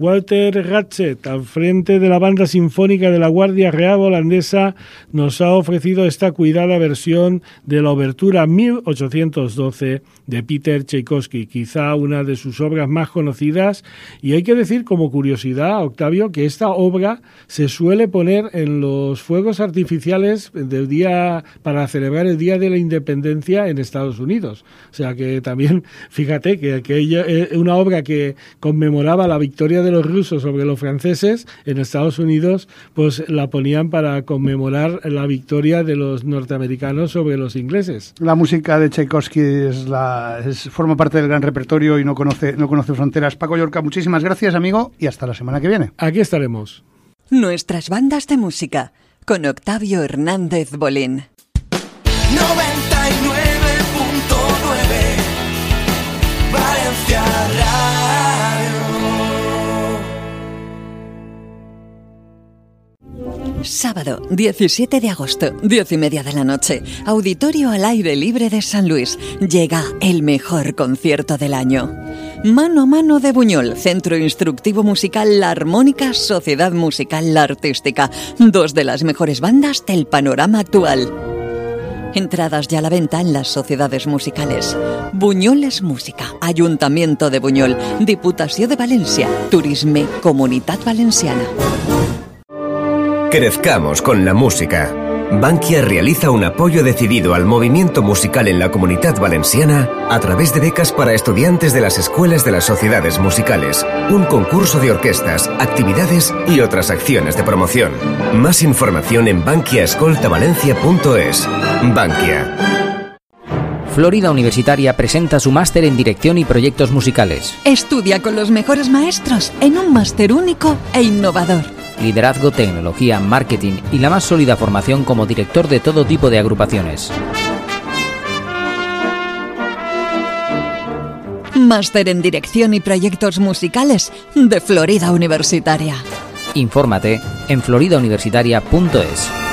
Walter Gatchet, al frente de la banda sinfónica de la Guardia Real Holandesa, nos ha ofrecido esta cuidada versión de la obertura 1812 de Peter Tchaikovsky, quizá una de sus obras más conocidas. Y hay que decir como curiosidad, Octavio, que esta obra se suele poner en los fuegos artificiales del día para celebrar el Día de la Independencia en Estados Unidos. O sea que también, fíjate que, aquella es una obra que conmemoraba la victoria de los rusos sobre los franceses en Estados Unidos, pues la ponían para conmemorar la victoria de los norteamericanos sobre los ingleses. La música de Tchaikovsky es la, forma parte del gran repertorio y no conoce, no conoce fronteras. Paco Yorca, muchísimas gracias, amigo, y hasta la semana que viene. Aquí estaremos. Nuestras bandas de música con Octavio Hernández Bolín. 99.9 Sábado, 17 de agosto, 10 y media de la noche. Auditorio al aire libre de San Luis. Llega el mejor concierto del año. Mano a mano de Buñol, Centro Instructivo Musical La Armónica, Sociedad Musical La Artística. Dos de las mejores bandas del panorama actual. Entradas ya a la venta en las sociedades musicales. Buñol es música. Ayuntamiento de Buñol. Diputación de Valencia. Turisme. Comunidad Valenciana. Crezcamos con la música. Bankia realiza un apoyo decidido al movimiento musical en la comunidad valenciana a través de becas para estudiantes de las escuelas de las sociedades musicales, un concurso de orquestas, actividades y otras acciones de promoción. Más información en bankiaescoltavalencia.es. Bankia. Florida Universitaria presenta su máster en dirección y proyectos musicales. Estudia con los mejores maestros en un máster único e innovador. Liderazgo, tecnología, marketing y la más sólida formación como director de todo tipo de agrupaciones. Máster en Dirección y Proyectos Musicales de Florida Universitaria. Infórmate en floridauniversitaria.es.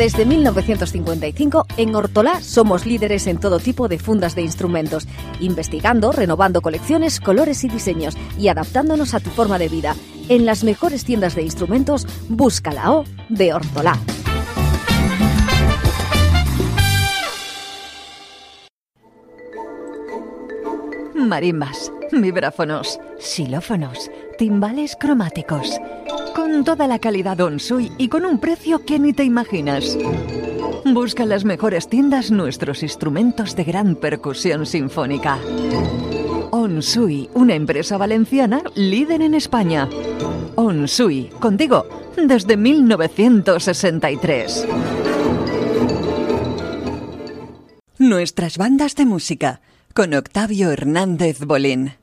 Desde 1955, en Hortolá somos líderes en todo tipo de fundas de instrumentos, investigando, renovando colecciones, colores y diseños y adaptándonos a tu forma de vida. En las mejores tiendas de instrumentos, busca la O de Hortolá. Marimbas, vibráfonos, xilófonos, timbales cromáticos. Con toda la calidad Onsui y con un precio que ni te imaginas. Busca en las mejores tiendas nuestros instrumentos de gran percusión sinfónica. Onsui, una empresa valenciana líder en España. Onsui, contigo, desde 1963. Nuestras bandas de música, con Octavio Hernández Bolín.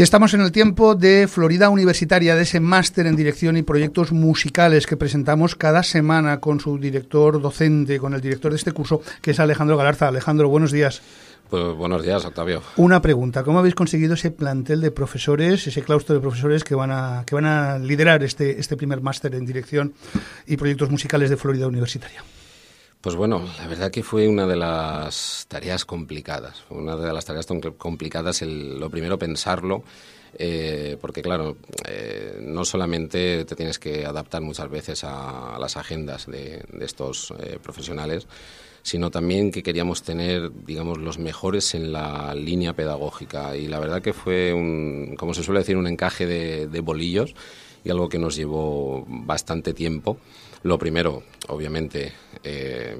Y estamos en el tiempo de Florida Universitaria, de ese máster en dirección y proyectos musicales que presentamos cada semana con su director docente, con el director de este curso, que es Alejandro Galarza. Alejandro, buenos días. Pues buenos días, Octavio. Una pregunta, ¿cómo habéis conseguido ese plantel de profesores, ese claustro de profesores que van a, que van a liderar este, este primer máster en dirección y proyectos musicales de Florida Universitaria? Pues bueno, la verdad que fue una de las tareas complicadas. Una de las tareas complicadas, el, lo primero pensarlo, eh, porque claro, eh, no solamente te tienes que adaptar muchas veces a, las agendas de, estos eh, profesionales, sino también que queríamos tener, digamos, los mejores en la línea pedagógica. Y la verdad que fue, un, como se suele decir, un encaje de bolillos y algo que nos llevó bastante tiempo. Lo primero, obviamente, eh,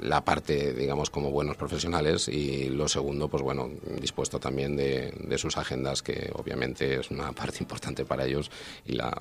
la parte, digamos, como buenos profesionales y lo segundo, pues bueno, dispuesto también de, de sus agendas, que obviamente es una parte importante para ellos y la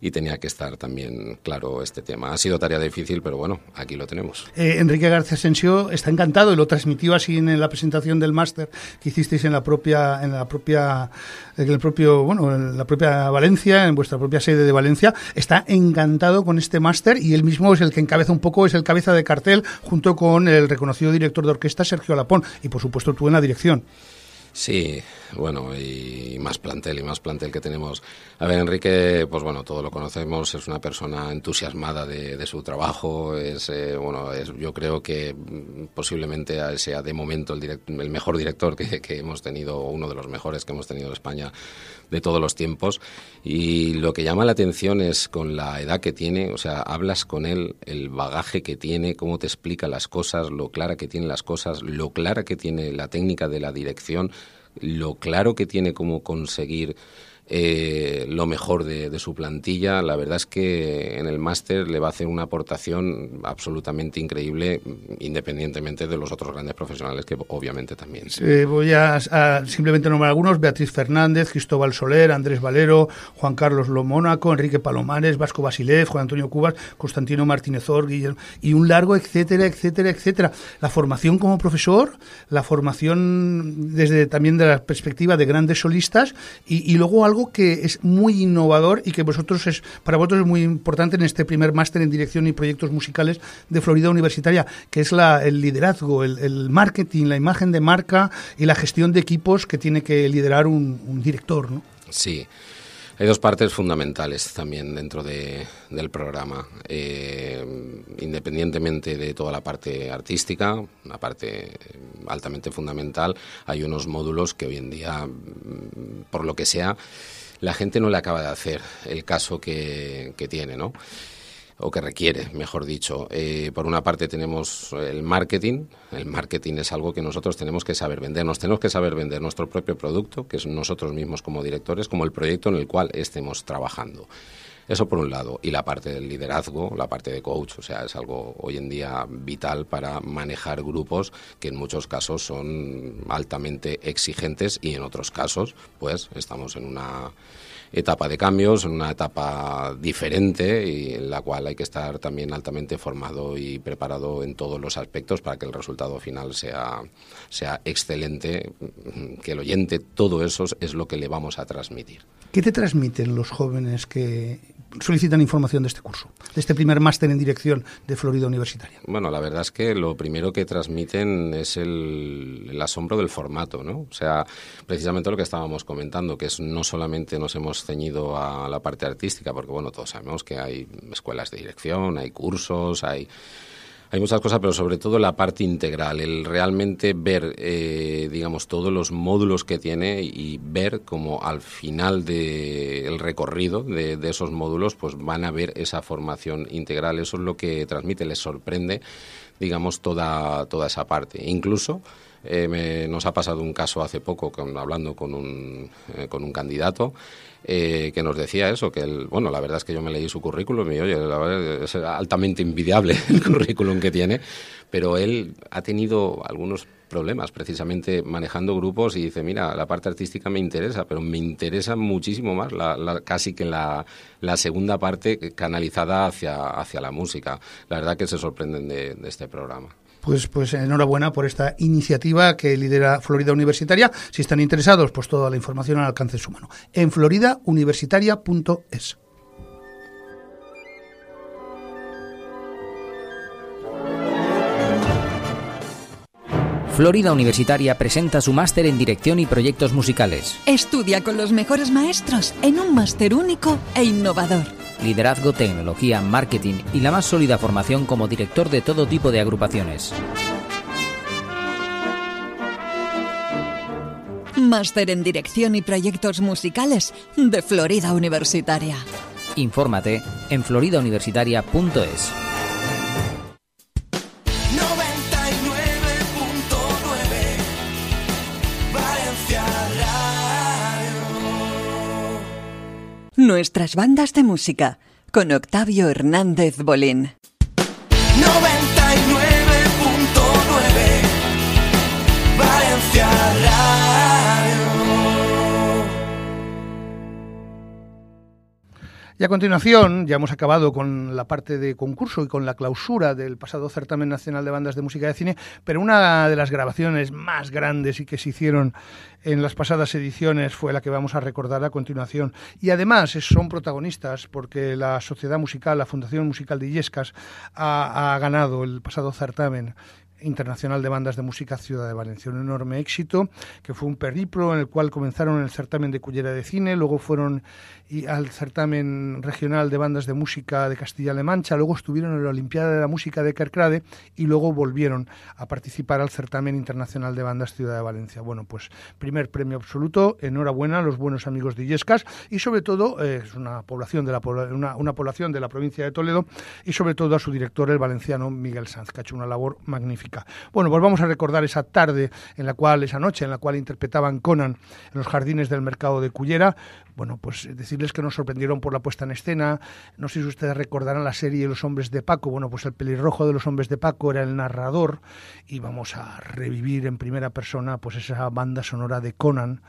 y tenía que estar también claro este tema. Ha sido tarea difícil, pero bueno, aquí lo tenemos. Eh, Enrique García Asensio está encantado y lo transmitió así en, la presentación del máster que hicisteis en la propia, en la propia, en el propio, bueno, en la propia Valencia, en vuestra propia sede de Valencia. Está encantado con este máster y él mismo es el que encabeza un poco, es el cabeza de cartel junto con el reconocido director de orquesta Sergio Alapón y por supuesto tú en la dirección. Sí, bueno, y más plantel y más plantel que tenemos. A ver, Enrique, pues bueno, todo lo conocemos, es una persona entusiasmada de, de su trabajo, es, eh, bueno, es, yo creo que posiblemente sea de momento el, direct- el mejor director que, que hemos tenido, uno de los mejores que hemos tenido en España de todos los tiempos. Y lo que llama la atención es con la edad que tiene, o sea, hablas con él, el bagaje que tiene, cómo te explica las cosas, lo clara que tiene las cosas, lo clara que tiene la técnica de la dirección, lo claro que tiene cómo conseguir eh, lo mejor de, su plantilla. La verdad es que en el máster le va a hacer una aportación absolutamente increíble, independientemente de los otros grandes profesionales que obviamente también. voy a, simplemente nombrar algunos: Beatriz Fernández, Cristóbal Soler, Andrés Valero, Juan Carlos Lomónaco, Enrique Palomares, Vasco Basilev, Juan Antonio Cubas, Constantino Martínez Or, y un largo, etcétera, etcétera, etcétera. La formación como profesor, la formación desde también de la perspectiva de grandes solistas y, y luego algo algo que es muy innovador y que vosotros es para vosotros es muy importante en este primer máster en dirección y proyectos musicales de Florida Universitaria, que es la, el liderazgo, el, marketing, la imagen de marca y la gestión de equipos que tiene que liderar un, un director, ¿no? Sí. Hay dos partes fundamentales también dentro de, del programa. Eh, independientemente de toda la parte artística, una parte altamente fundamental, hay unos módulos que hoy en día, mm, por lo que sea, la gente no le acaba de hacer el caso que tiene, ¿no? O que requiere, mejor dicho. Eh, por una parte tenemos el marketing. El marketing es algo que nosotros tenemos que saber vender. Nos tenemos que saber vender nuestro propio producto, que es nosotros mismos como directores, como el proyecto en el cual estemos trabajando. Eso por un lado. Y la parte del liderazgo, la parte de coach, o sea, es algo hoy en día vital para manejar grupos que en muchos casos son altamente exigentes y en otros casos, pues, estamos en una etapa de cambios, una etapa diferente y en la cual hay que estar también altamente formado y preparado en todos los aspectos para que el resultado final sea, sea excelente, que el oyente, todo eso es lo que le vamos a transmitir. ¿Qué te transmiten los jóvenes que solicitan información de este curso, de este primer máster en dirección de Florida Universitaria? Bueno, la verdad es que lo primero que transmiten es el, asombro del formato, ¿no? O sea, precisamente lo que estábamos comentando, que es no solamente nos hemos ceñido a la parte artística, porque bueno, todos sabemos que hay escuelas de dirección, hay cursos, hay hay muchas cosas, pero sobre todo la parte integral, el realmente ver, eh, digamos, todos los módulos que tiene y ver cómo al final del recorrido de, esos módulos, pues van a ver esa formación integral. Eso es lo que transmite, les sorprende, digamos, toda, toda esa parte. Incluso eh, nos ha pasado un caso hace poco, hablando con un, eh, con un candidato, eh, que nos decía eso, que el, bueno, la verdad es que yo me leí su currículum y oye, la verdad es altamente envidiable el currículum que tiene, pero él ha tenido algunos problemas precisamente manejando grupos y dice, mira, la parte artística me interesa, pero me interesa muchísimo más la, casi que la, la, segunda parte canalizada hacia, hacia la música. La verdad que se sorprenden de este programa. Pues, pues enhorabuena por esta iniciativa que lidera Florida Universitaria. Si están interesados, pues toda la información al alcance de su mano. En floridauniversitaria.es. Florida Universitaria presenta su máster en dirección y proyectos musicales. Estudia con los mejores maestros en un máster único e innovador liderazgo, tecnología, marketing y la más sólida formación como director de todo tipo de agrupaciones. Máster en Dirección y Proyectos Musicales de Florida Universitaria. Infórmate en floridauniversitaria.es. Nuestras bandas de música con Octavio Hernández Bolín. 99.9 Y a continuación, ya hemos acabado con la parte de concurso y con la clausura del pasado certamen nacional de bandas de música de cine, pero una de las grabaciones más grandes y que se hicieron en las pasadas ediciones fue la que vamos a recordar a continuación. Y además son protagonistas porque la Sociedad Musical, la Fundación Musical de Illescas, ha, ha ganado el pasado certamen Internacional de Bandas de Música Ciudad de Valencia. Un enorme éxito, que fue un periplo en el cual comenzaron el certamen de Cullera de Cine, luego fueron al certamen regional de bandas de música de Castilla-La Mancha, luego estuvieron en la Olimpiada de la Música de Kerkrade y luego volvieron a participar al certamen internacional de bandas Ciudad de Valencia. Bueno, pues primer premio absoluto, enhorabuena a los buenos amigos de Illescas y sobre todo eh, es una población de la una, una población de la provincia de Toledo y sobre todo a su director el valenciano Miguel Sanz, que ha hecho una labor magnífica. Bueno, pues vamos a recordar esa tarde en la cual, esa noche en la cual interpretaban Conan en los jardines del mercado de Cullera. Bueno, pues decirles que nos sorprendieron por la puesta en escena. No sé si ustedes recordarán la serie Los hombres de Paco. Bueno, pues el pelirrojo de los hombres de Paco era el narrador y vamos a revivir en primera persona pues esa banda sonora de Conan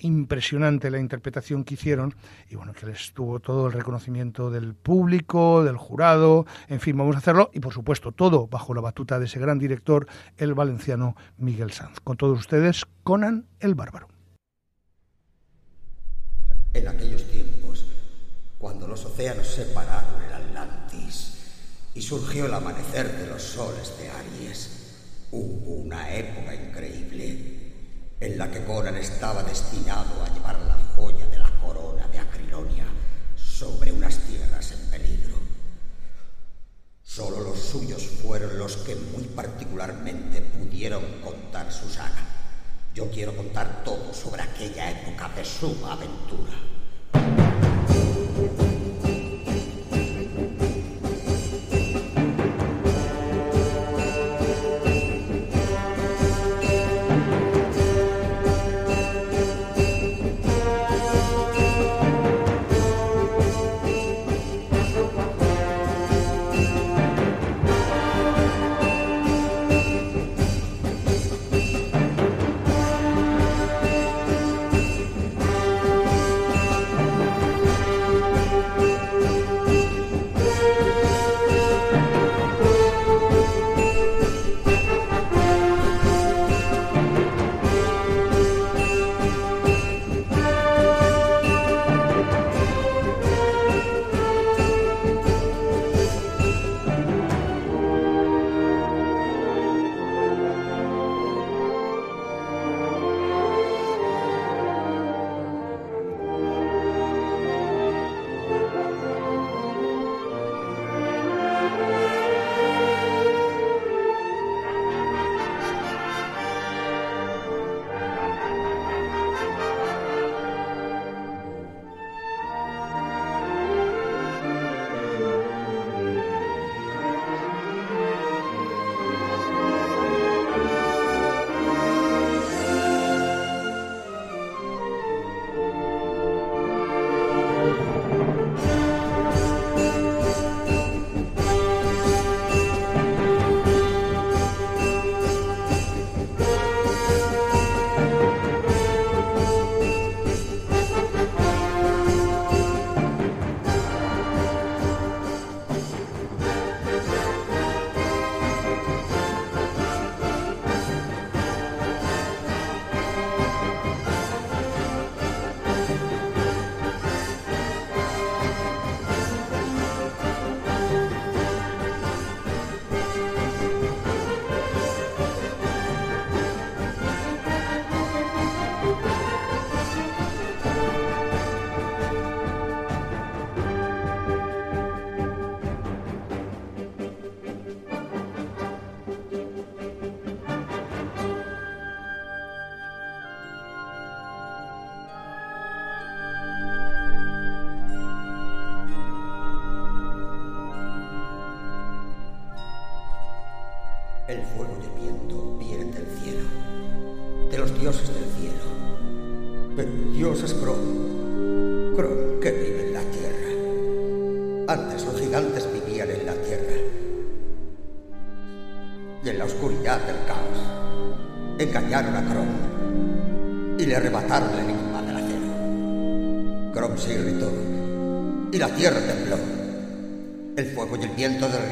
impresionante la interpretación que hicieron y bueno, que les tuvo todo el reconocimiento del público, del jurado, en fin, vamos a hacerlo y por supuesto todo bajo la batuta de ese gran director, el valenciano Miguel Sanz. Con todos ustedes, Conan el Bárbaro. En aquellos tiempos, cuando los océanos separaron el Atlantis y surgió el amanecer de los soles de Aries, hubo una época increíble en la que Conan estaba destinado a llevar la joya de la corona de Acrilonia sobre unas tierras en peligro. Solo los suyos fueron los que muy particularmente pudieron contar su saga. Yo quiero contar todo sobre aquella época de suma aventura.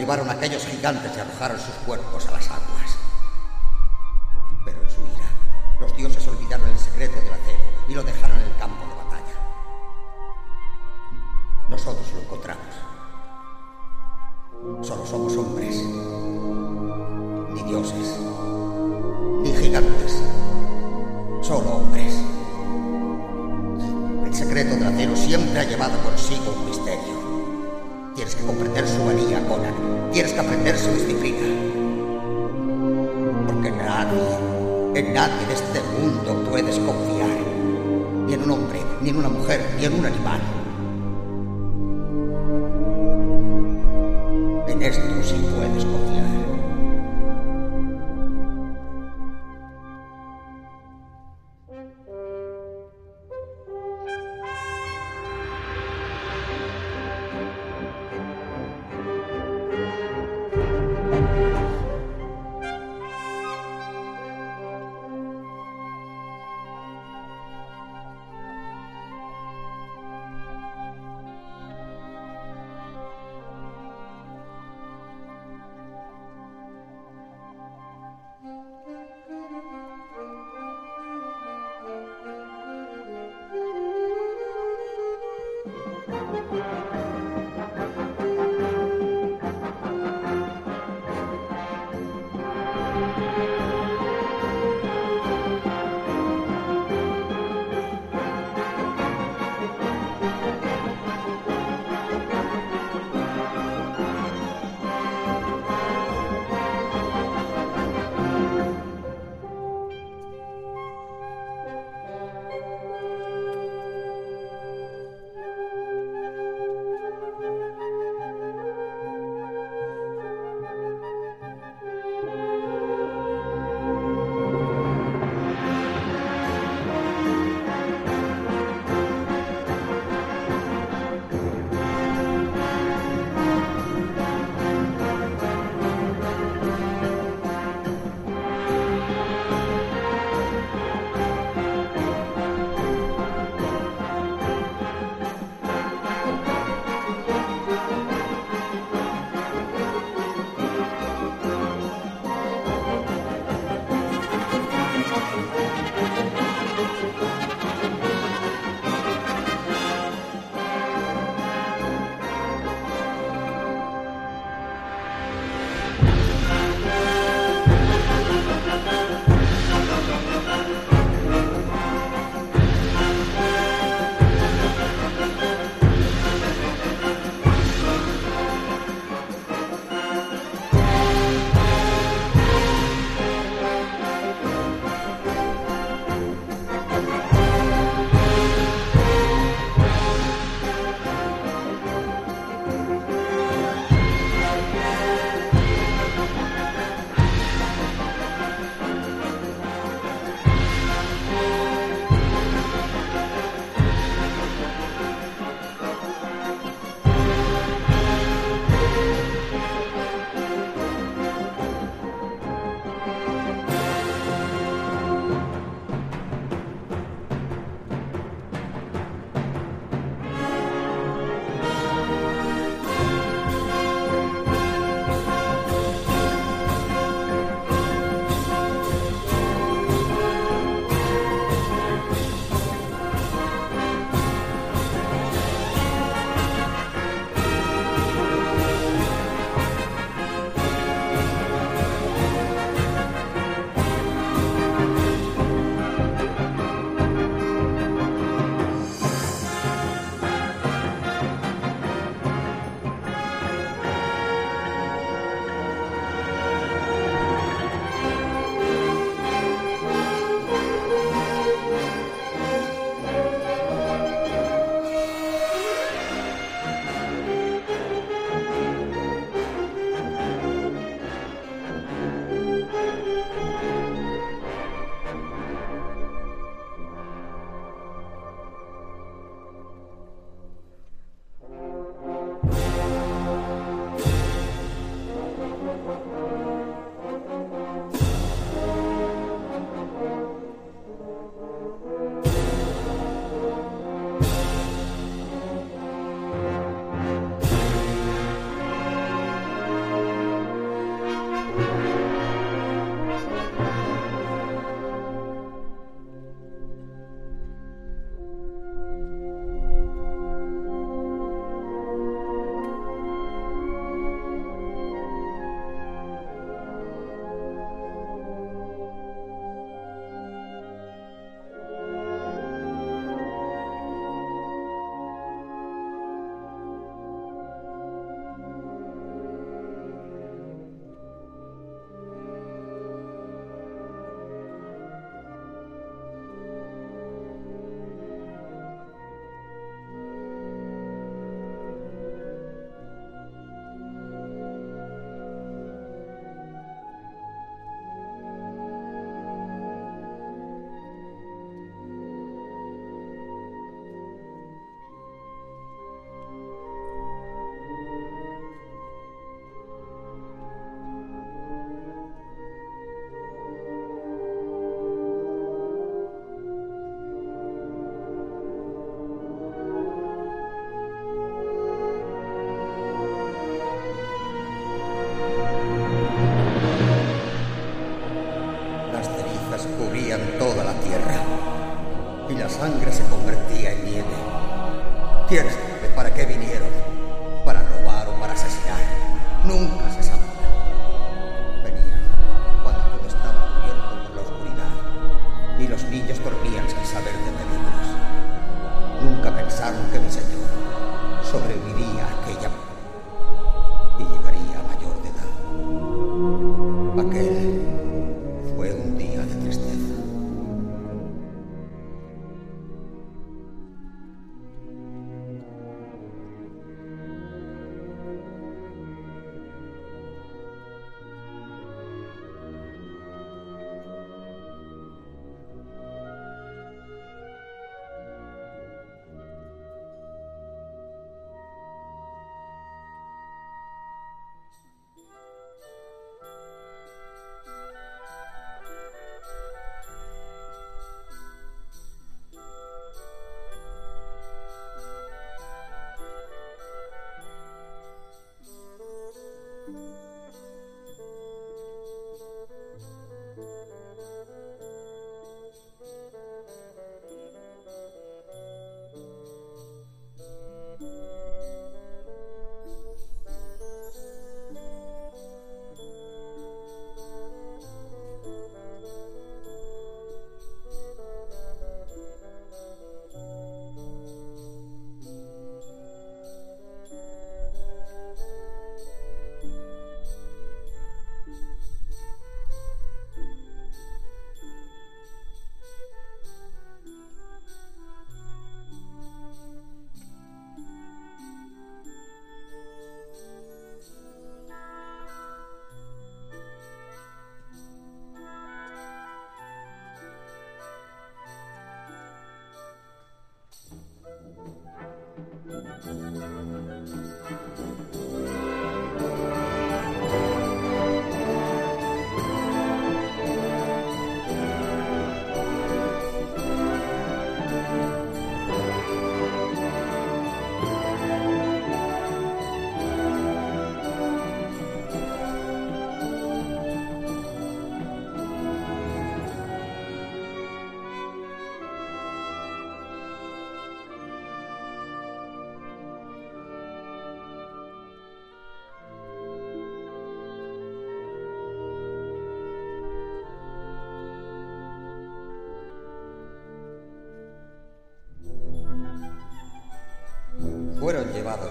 Derribaron aquellos gigantes y arrojaron sus cuerpos ni en una mujer, ni en un animal.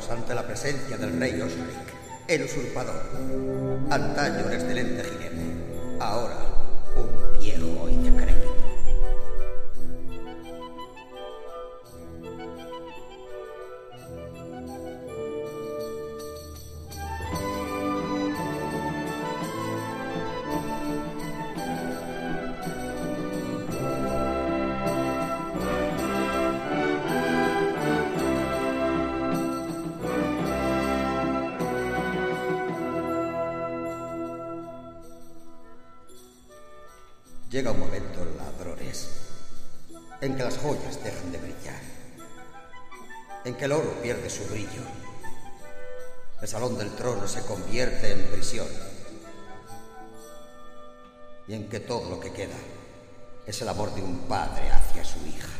ante la presencia del rey Osric, el usurpador, antaño un excelente se convierte en prisión y en que todo lo que queda es el amor de un padre hacia su hija.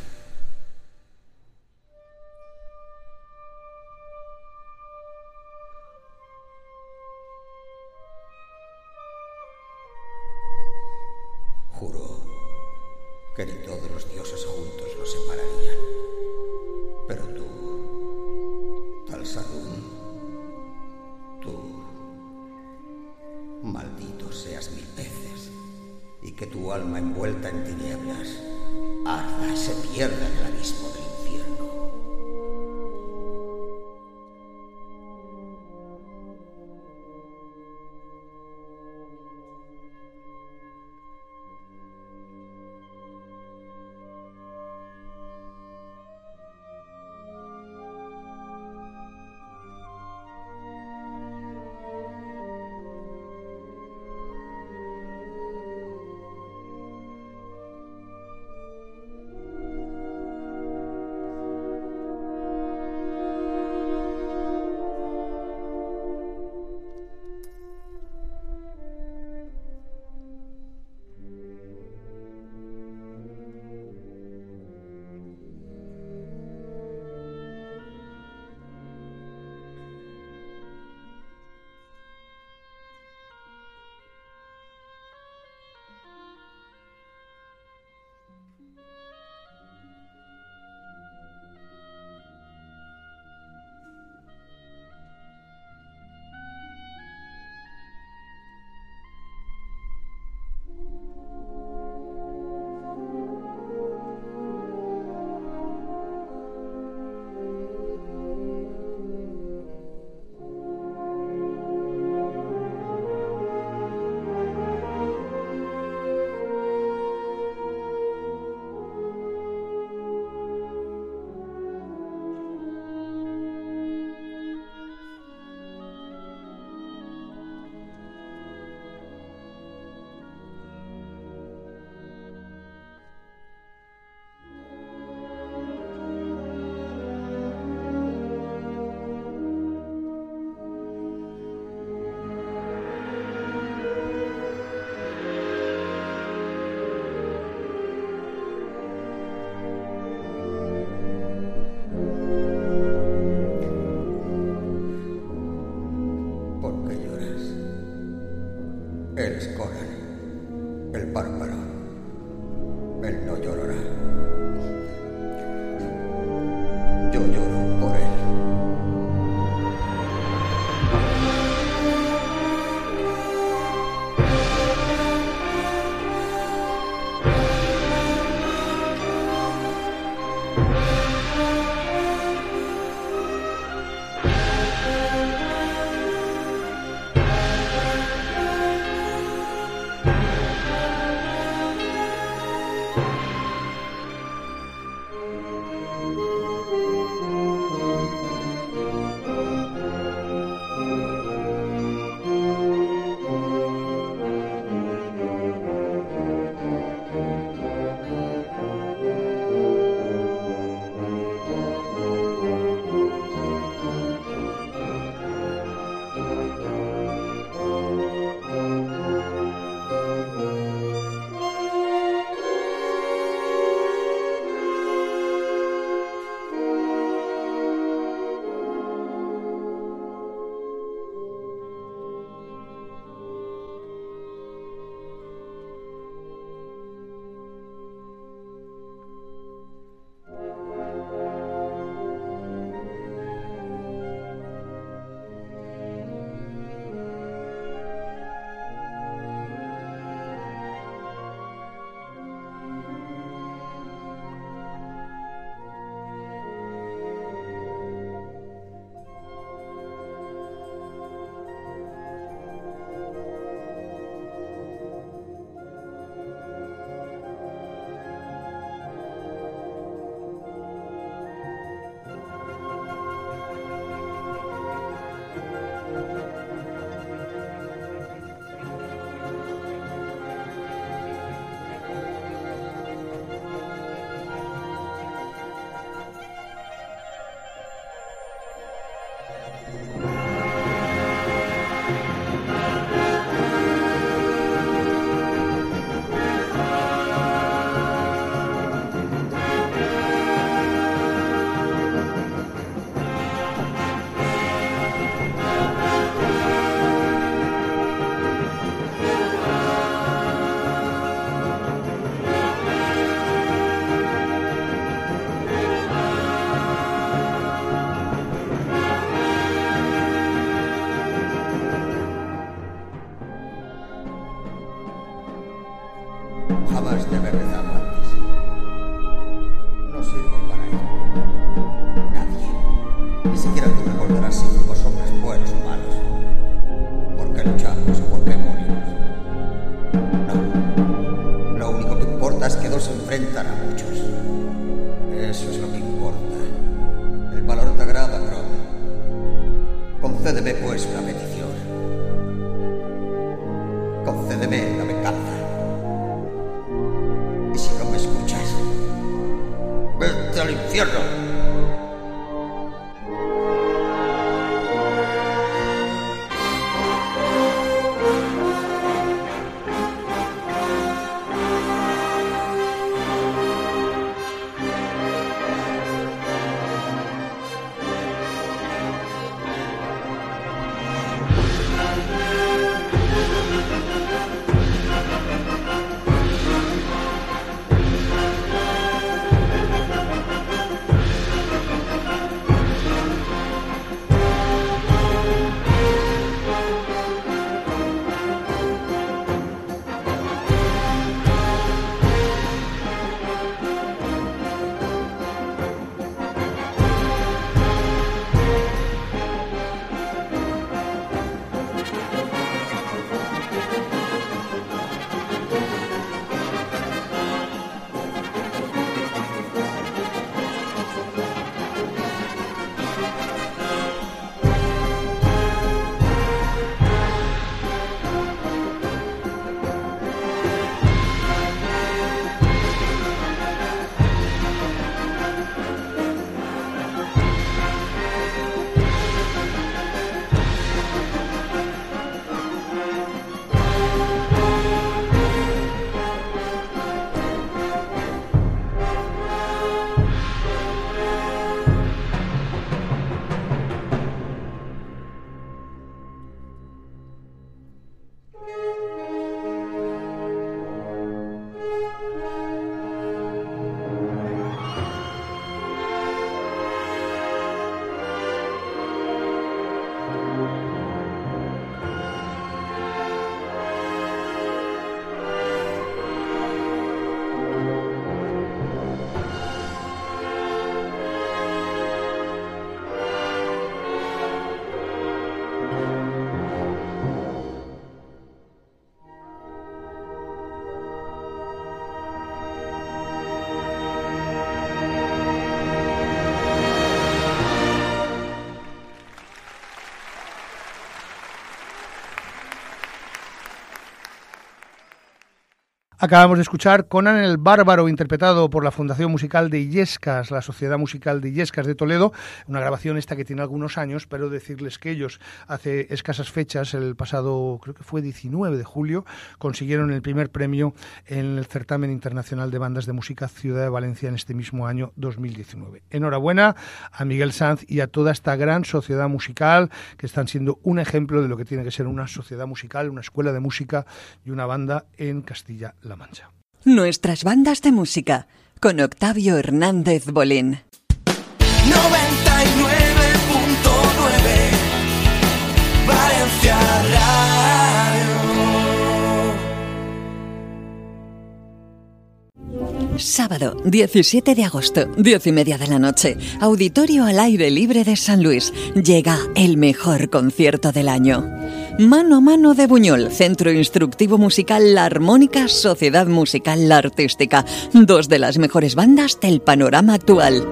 Acabamos de escuchar Conan el Bárbaro, interpretado por la Fundación Musical de Illescas, la Sociedad Musical de Illescas de Toledo, una grabación esta que tiene algunos años, pero decirles que ellos hace escasas fechas, el pasado, creo que fue 19 de julio, consiguieron el primer premio en el Certamen Internacional de Bandas de Música Ciudad de Valencia en este mismo año 2019. Enhorabuena a Miguel Sanz y a toda esta gran sociedad musical que están siendo un ejemplo de lo que tiene que ser una sociedad musical, una escuela de música y una banda en Castilla Mancha. Nuestras bandas de música con Octavio Hernández Bolín. 99.9 Valencia Radio. Sábado 17 de agosto, 10 y media de la noche. Auditorio al aire libre de San Luis. Llega el mejor concierto del año. Mano a mano de Buñol, Centro Instructivo Musical La Armónica, Sociedad Musical La Artística, dos de las mejores bandas del panorama actual.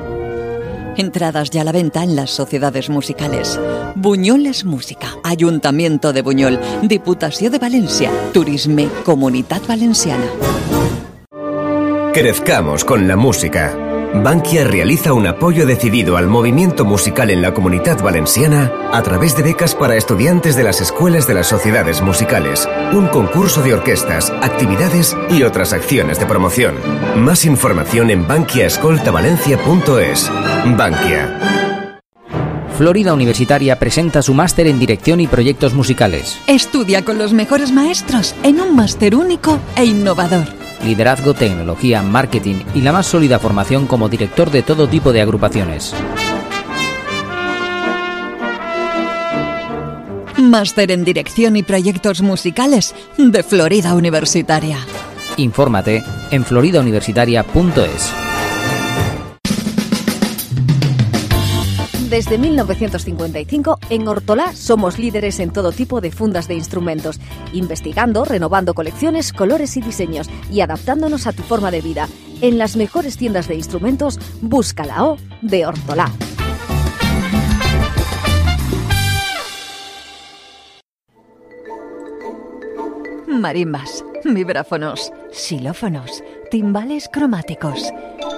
Entradas ya a la venta en las sociedades musicales. Buñol es música, Ayuntamiento de Buñol, Diputación de Valencia, Turisme, Comunidad Valenciana. Crezcamos con la música. Bankia realiza un apoyo decidido al movimiento musical en la comunidad valenciana a través de becas para estudiantes de las escuelas de las sociedades musicales, un concurso de orquestas, actividades y otras acciones de promoción. Más información en bankiaescoltavalencia.es. Bankia. Florida Universitaria presenta su máster en dirección y proyectos musicales. Estudia con los mejores maestros en un máster único e innovador. Liderazgo, tecnología, marketing y la más sólida formación como director de todo tipo de agrupaciones. Máster en Dirección y Proyectos Musicales de Florida Universitaria. Infórmate en floridauniversitaria.es. Desde 1955, en Hortolá somos líderes en todo tipo de fundas de instrumentos, investigando, renovando colecciones, colores y diseños y adaptándonos a tu forma de vida. En las mejores tiendas de instrumentos, busca la O de Hortolá. Marimbas, vibráfonos, xilófonos, timbales cromáticos.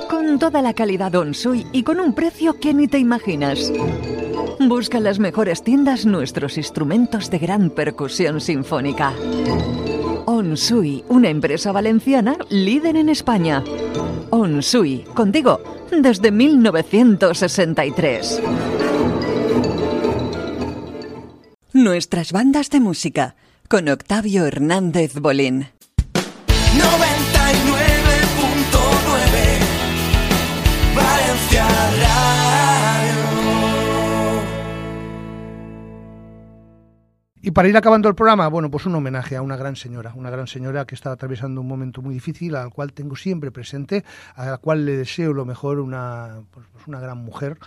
Con toda la calidad Onsui y con un precio que ni te imaginas. Busca en las mejores tiendas nuestros instrumentos de gran percusión sinfónica. Onsui, una empresa valenciana líder en España. Onsui, contigo, desde 1963. Nuestras bandas de música con Octavio Hernández Bolín. Y para ir acabando el programa, bueno, pues un homenaje a una gran señora, una gran señora que está atravesando un momento muy difícil, al cual tengo siempre presente, a la cual le deseo lo mejor, una, pues, pues una gran mujer.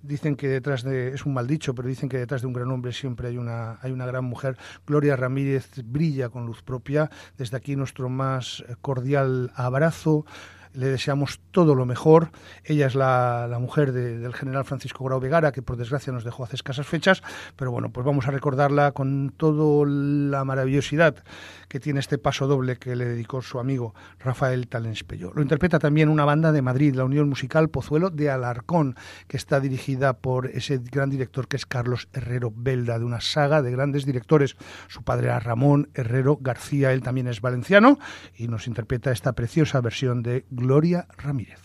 Dicen que detrás de, es un mal dicho, pero dicen que detrás de un gran hombre siempre hay una, hay una gran mujer. Gloria Ramírez brilla con luz propia. Desde aquí nuestro más cordial abrazo. Le deseamos todo lo mejor. Ella es la, la mujer de- del general Francisco Grau Vegara, que por desgracia nos dejó hace escasas fechas, pero bueno, pues vamos a recordarla con toda la maravillosidad que tiene este paso doble que le dedicó su amigo Rafael Talenspello. Lo interpreta también una banda de Madrid, la Unión Musical Pozuelo de Alarcón, que está dirigida por ese gran director que es Carlos Herrero Belda, de una saga de grandes directores. Su padre era Ramón Herrero García, él también es valenciano, y nos interpreta esta preciosa versión de Gloria Ramírez.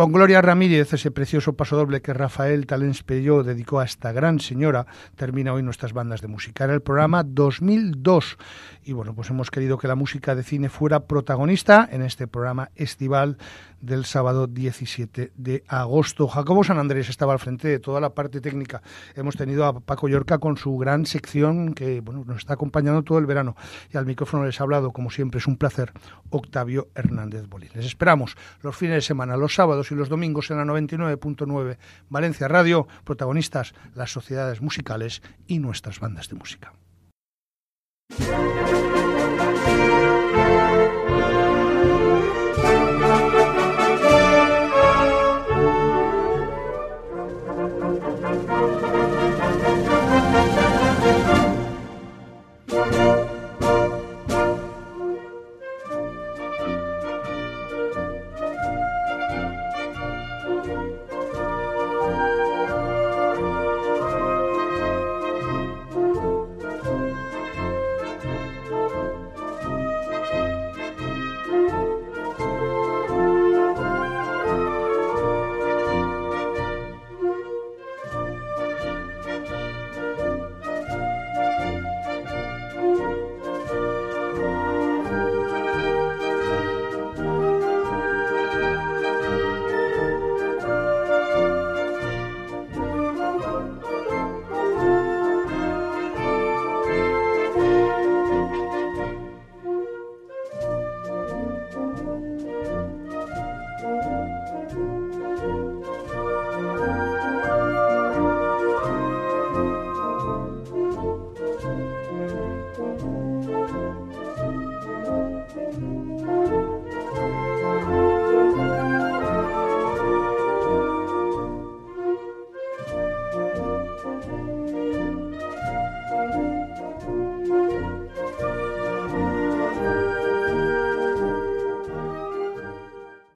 Con Gloria Ramírez, ese precioso pasodoble que Rafael Talens Pelló dedicó a esta gran señora, termina hoy nuestras bandas de música. Era el programa 2002 y bueno, pues hemos querido que la música de cine fuera protagonista en este programa estival del sábado 17 de agosto. Jacobo San Andrés estaba al frente de toda la parte técnica. Hemos tenido a Paco Yorca con su gran sección que bueno, nos está acompañando todo el verano. Y al micrófono les ha hablado, como siempre, es un placer, Octavio Hernández Bolín. Les esperamos los fines de semana, los sábados y los domingos en la 99.9 Valencia Radio, protagonistas las sociedades musicales y nuestras bandas de Música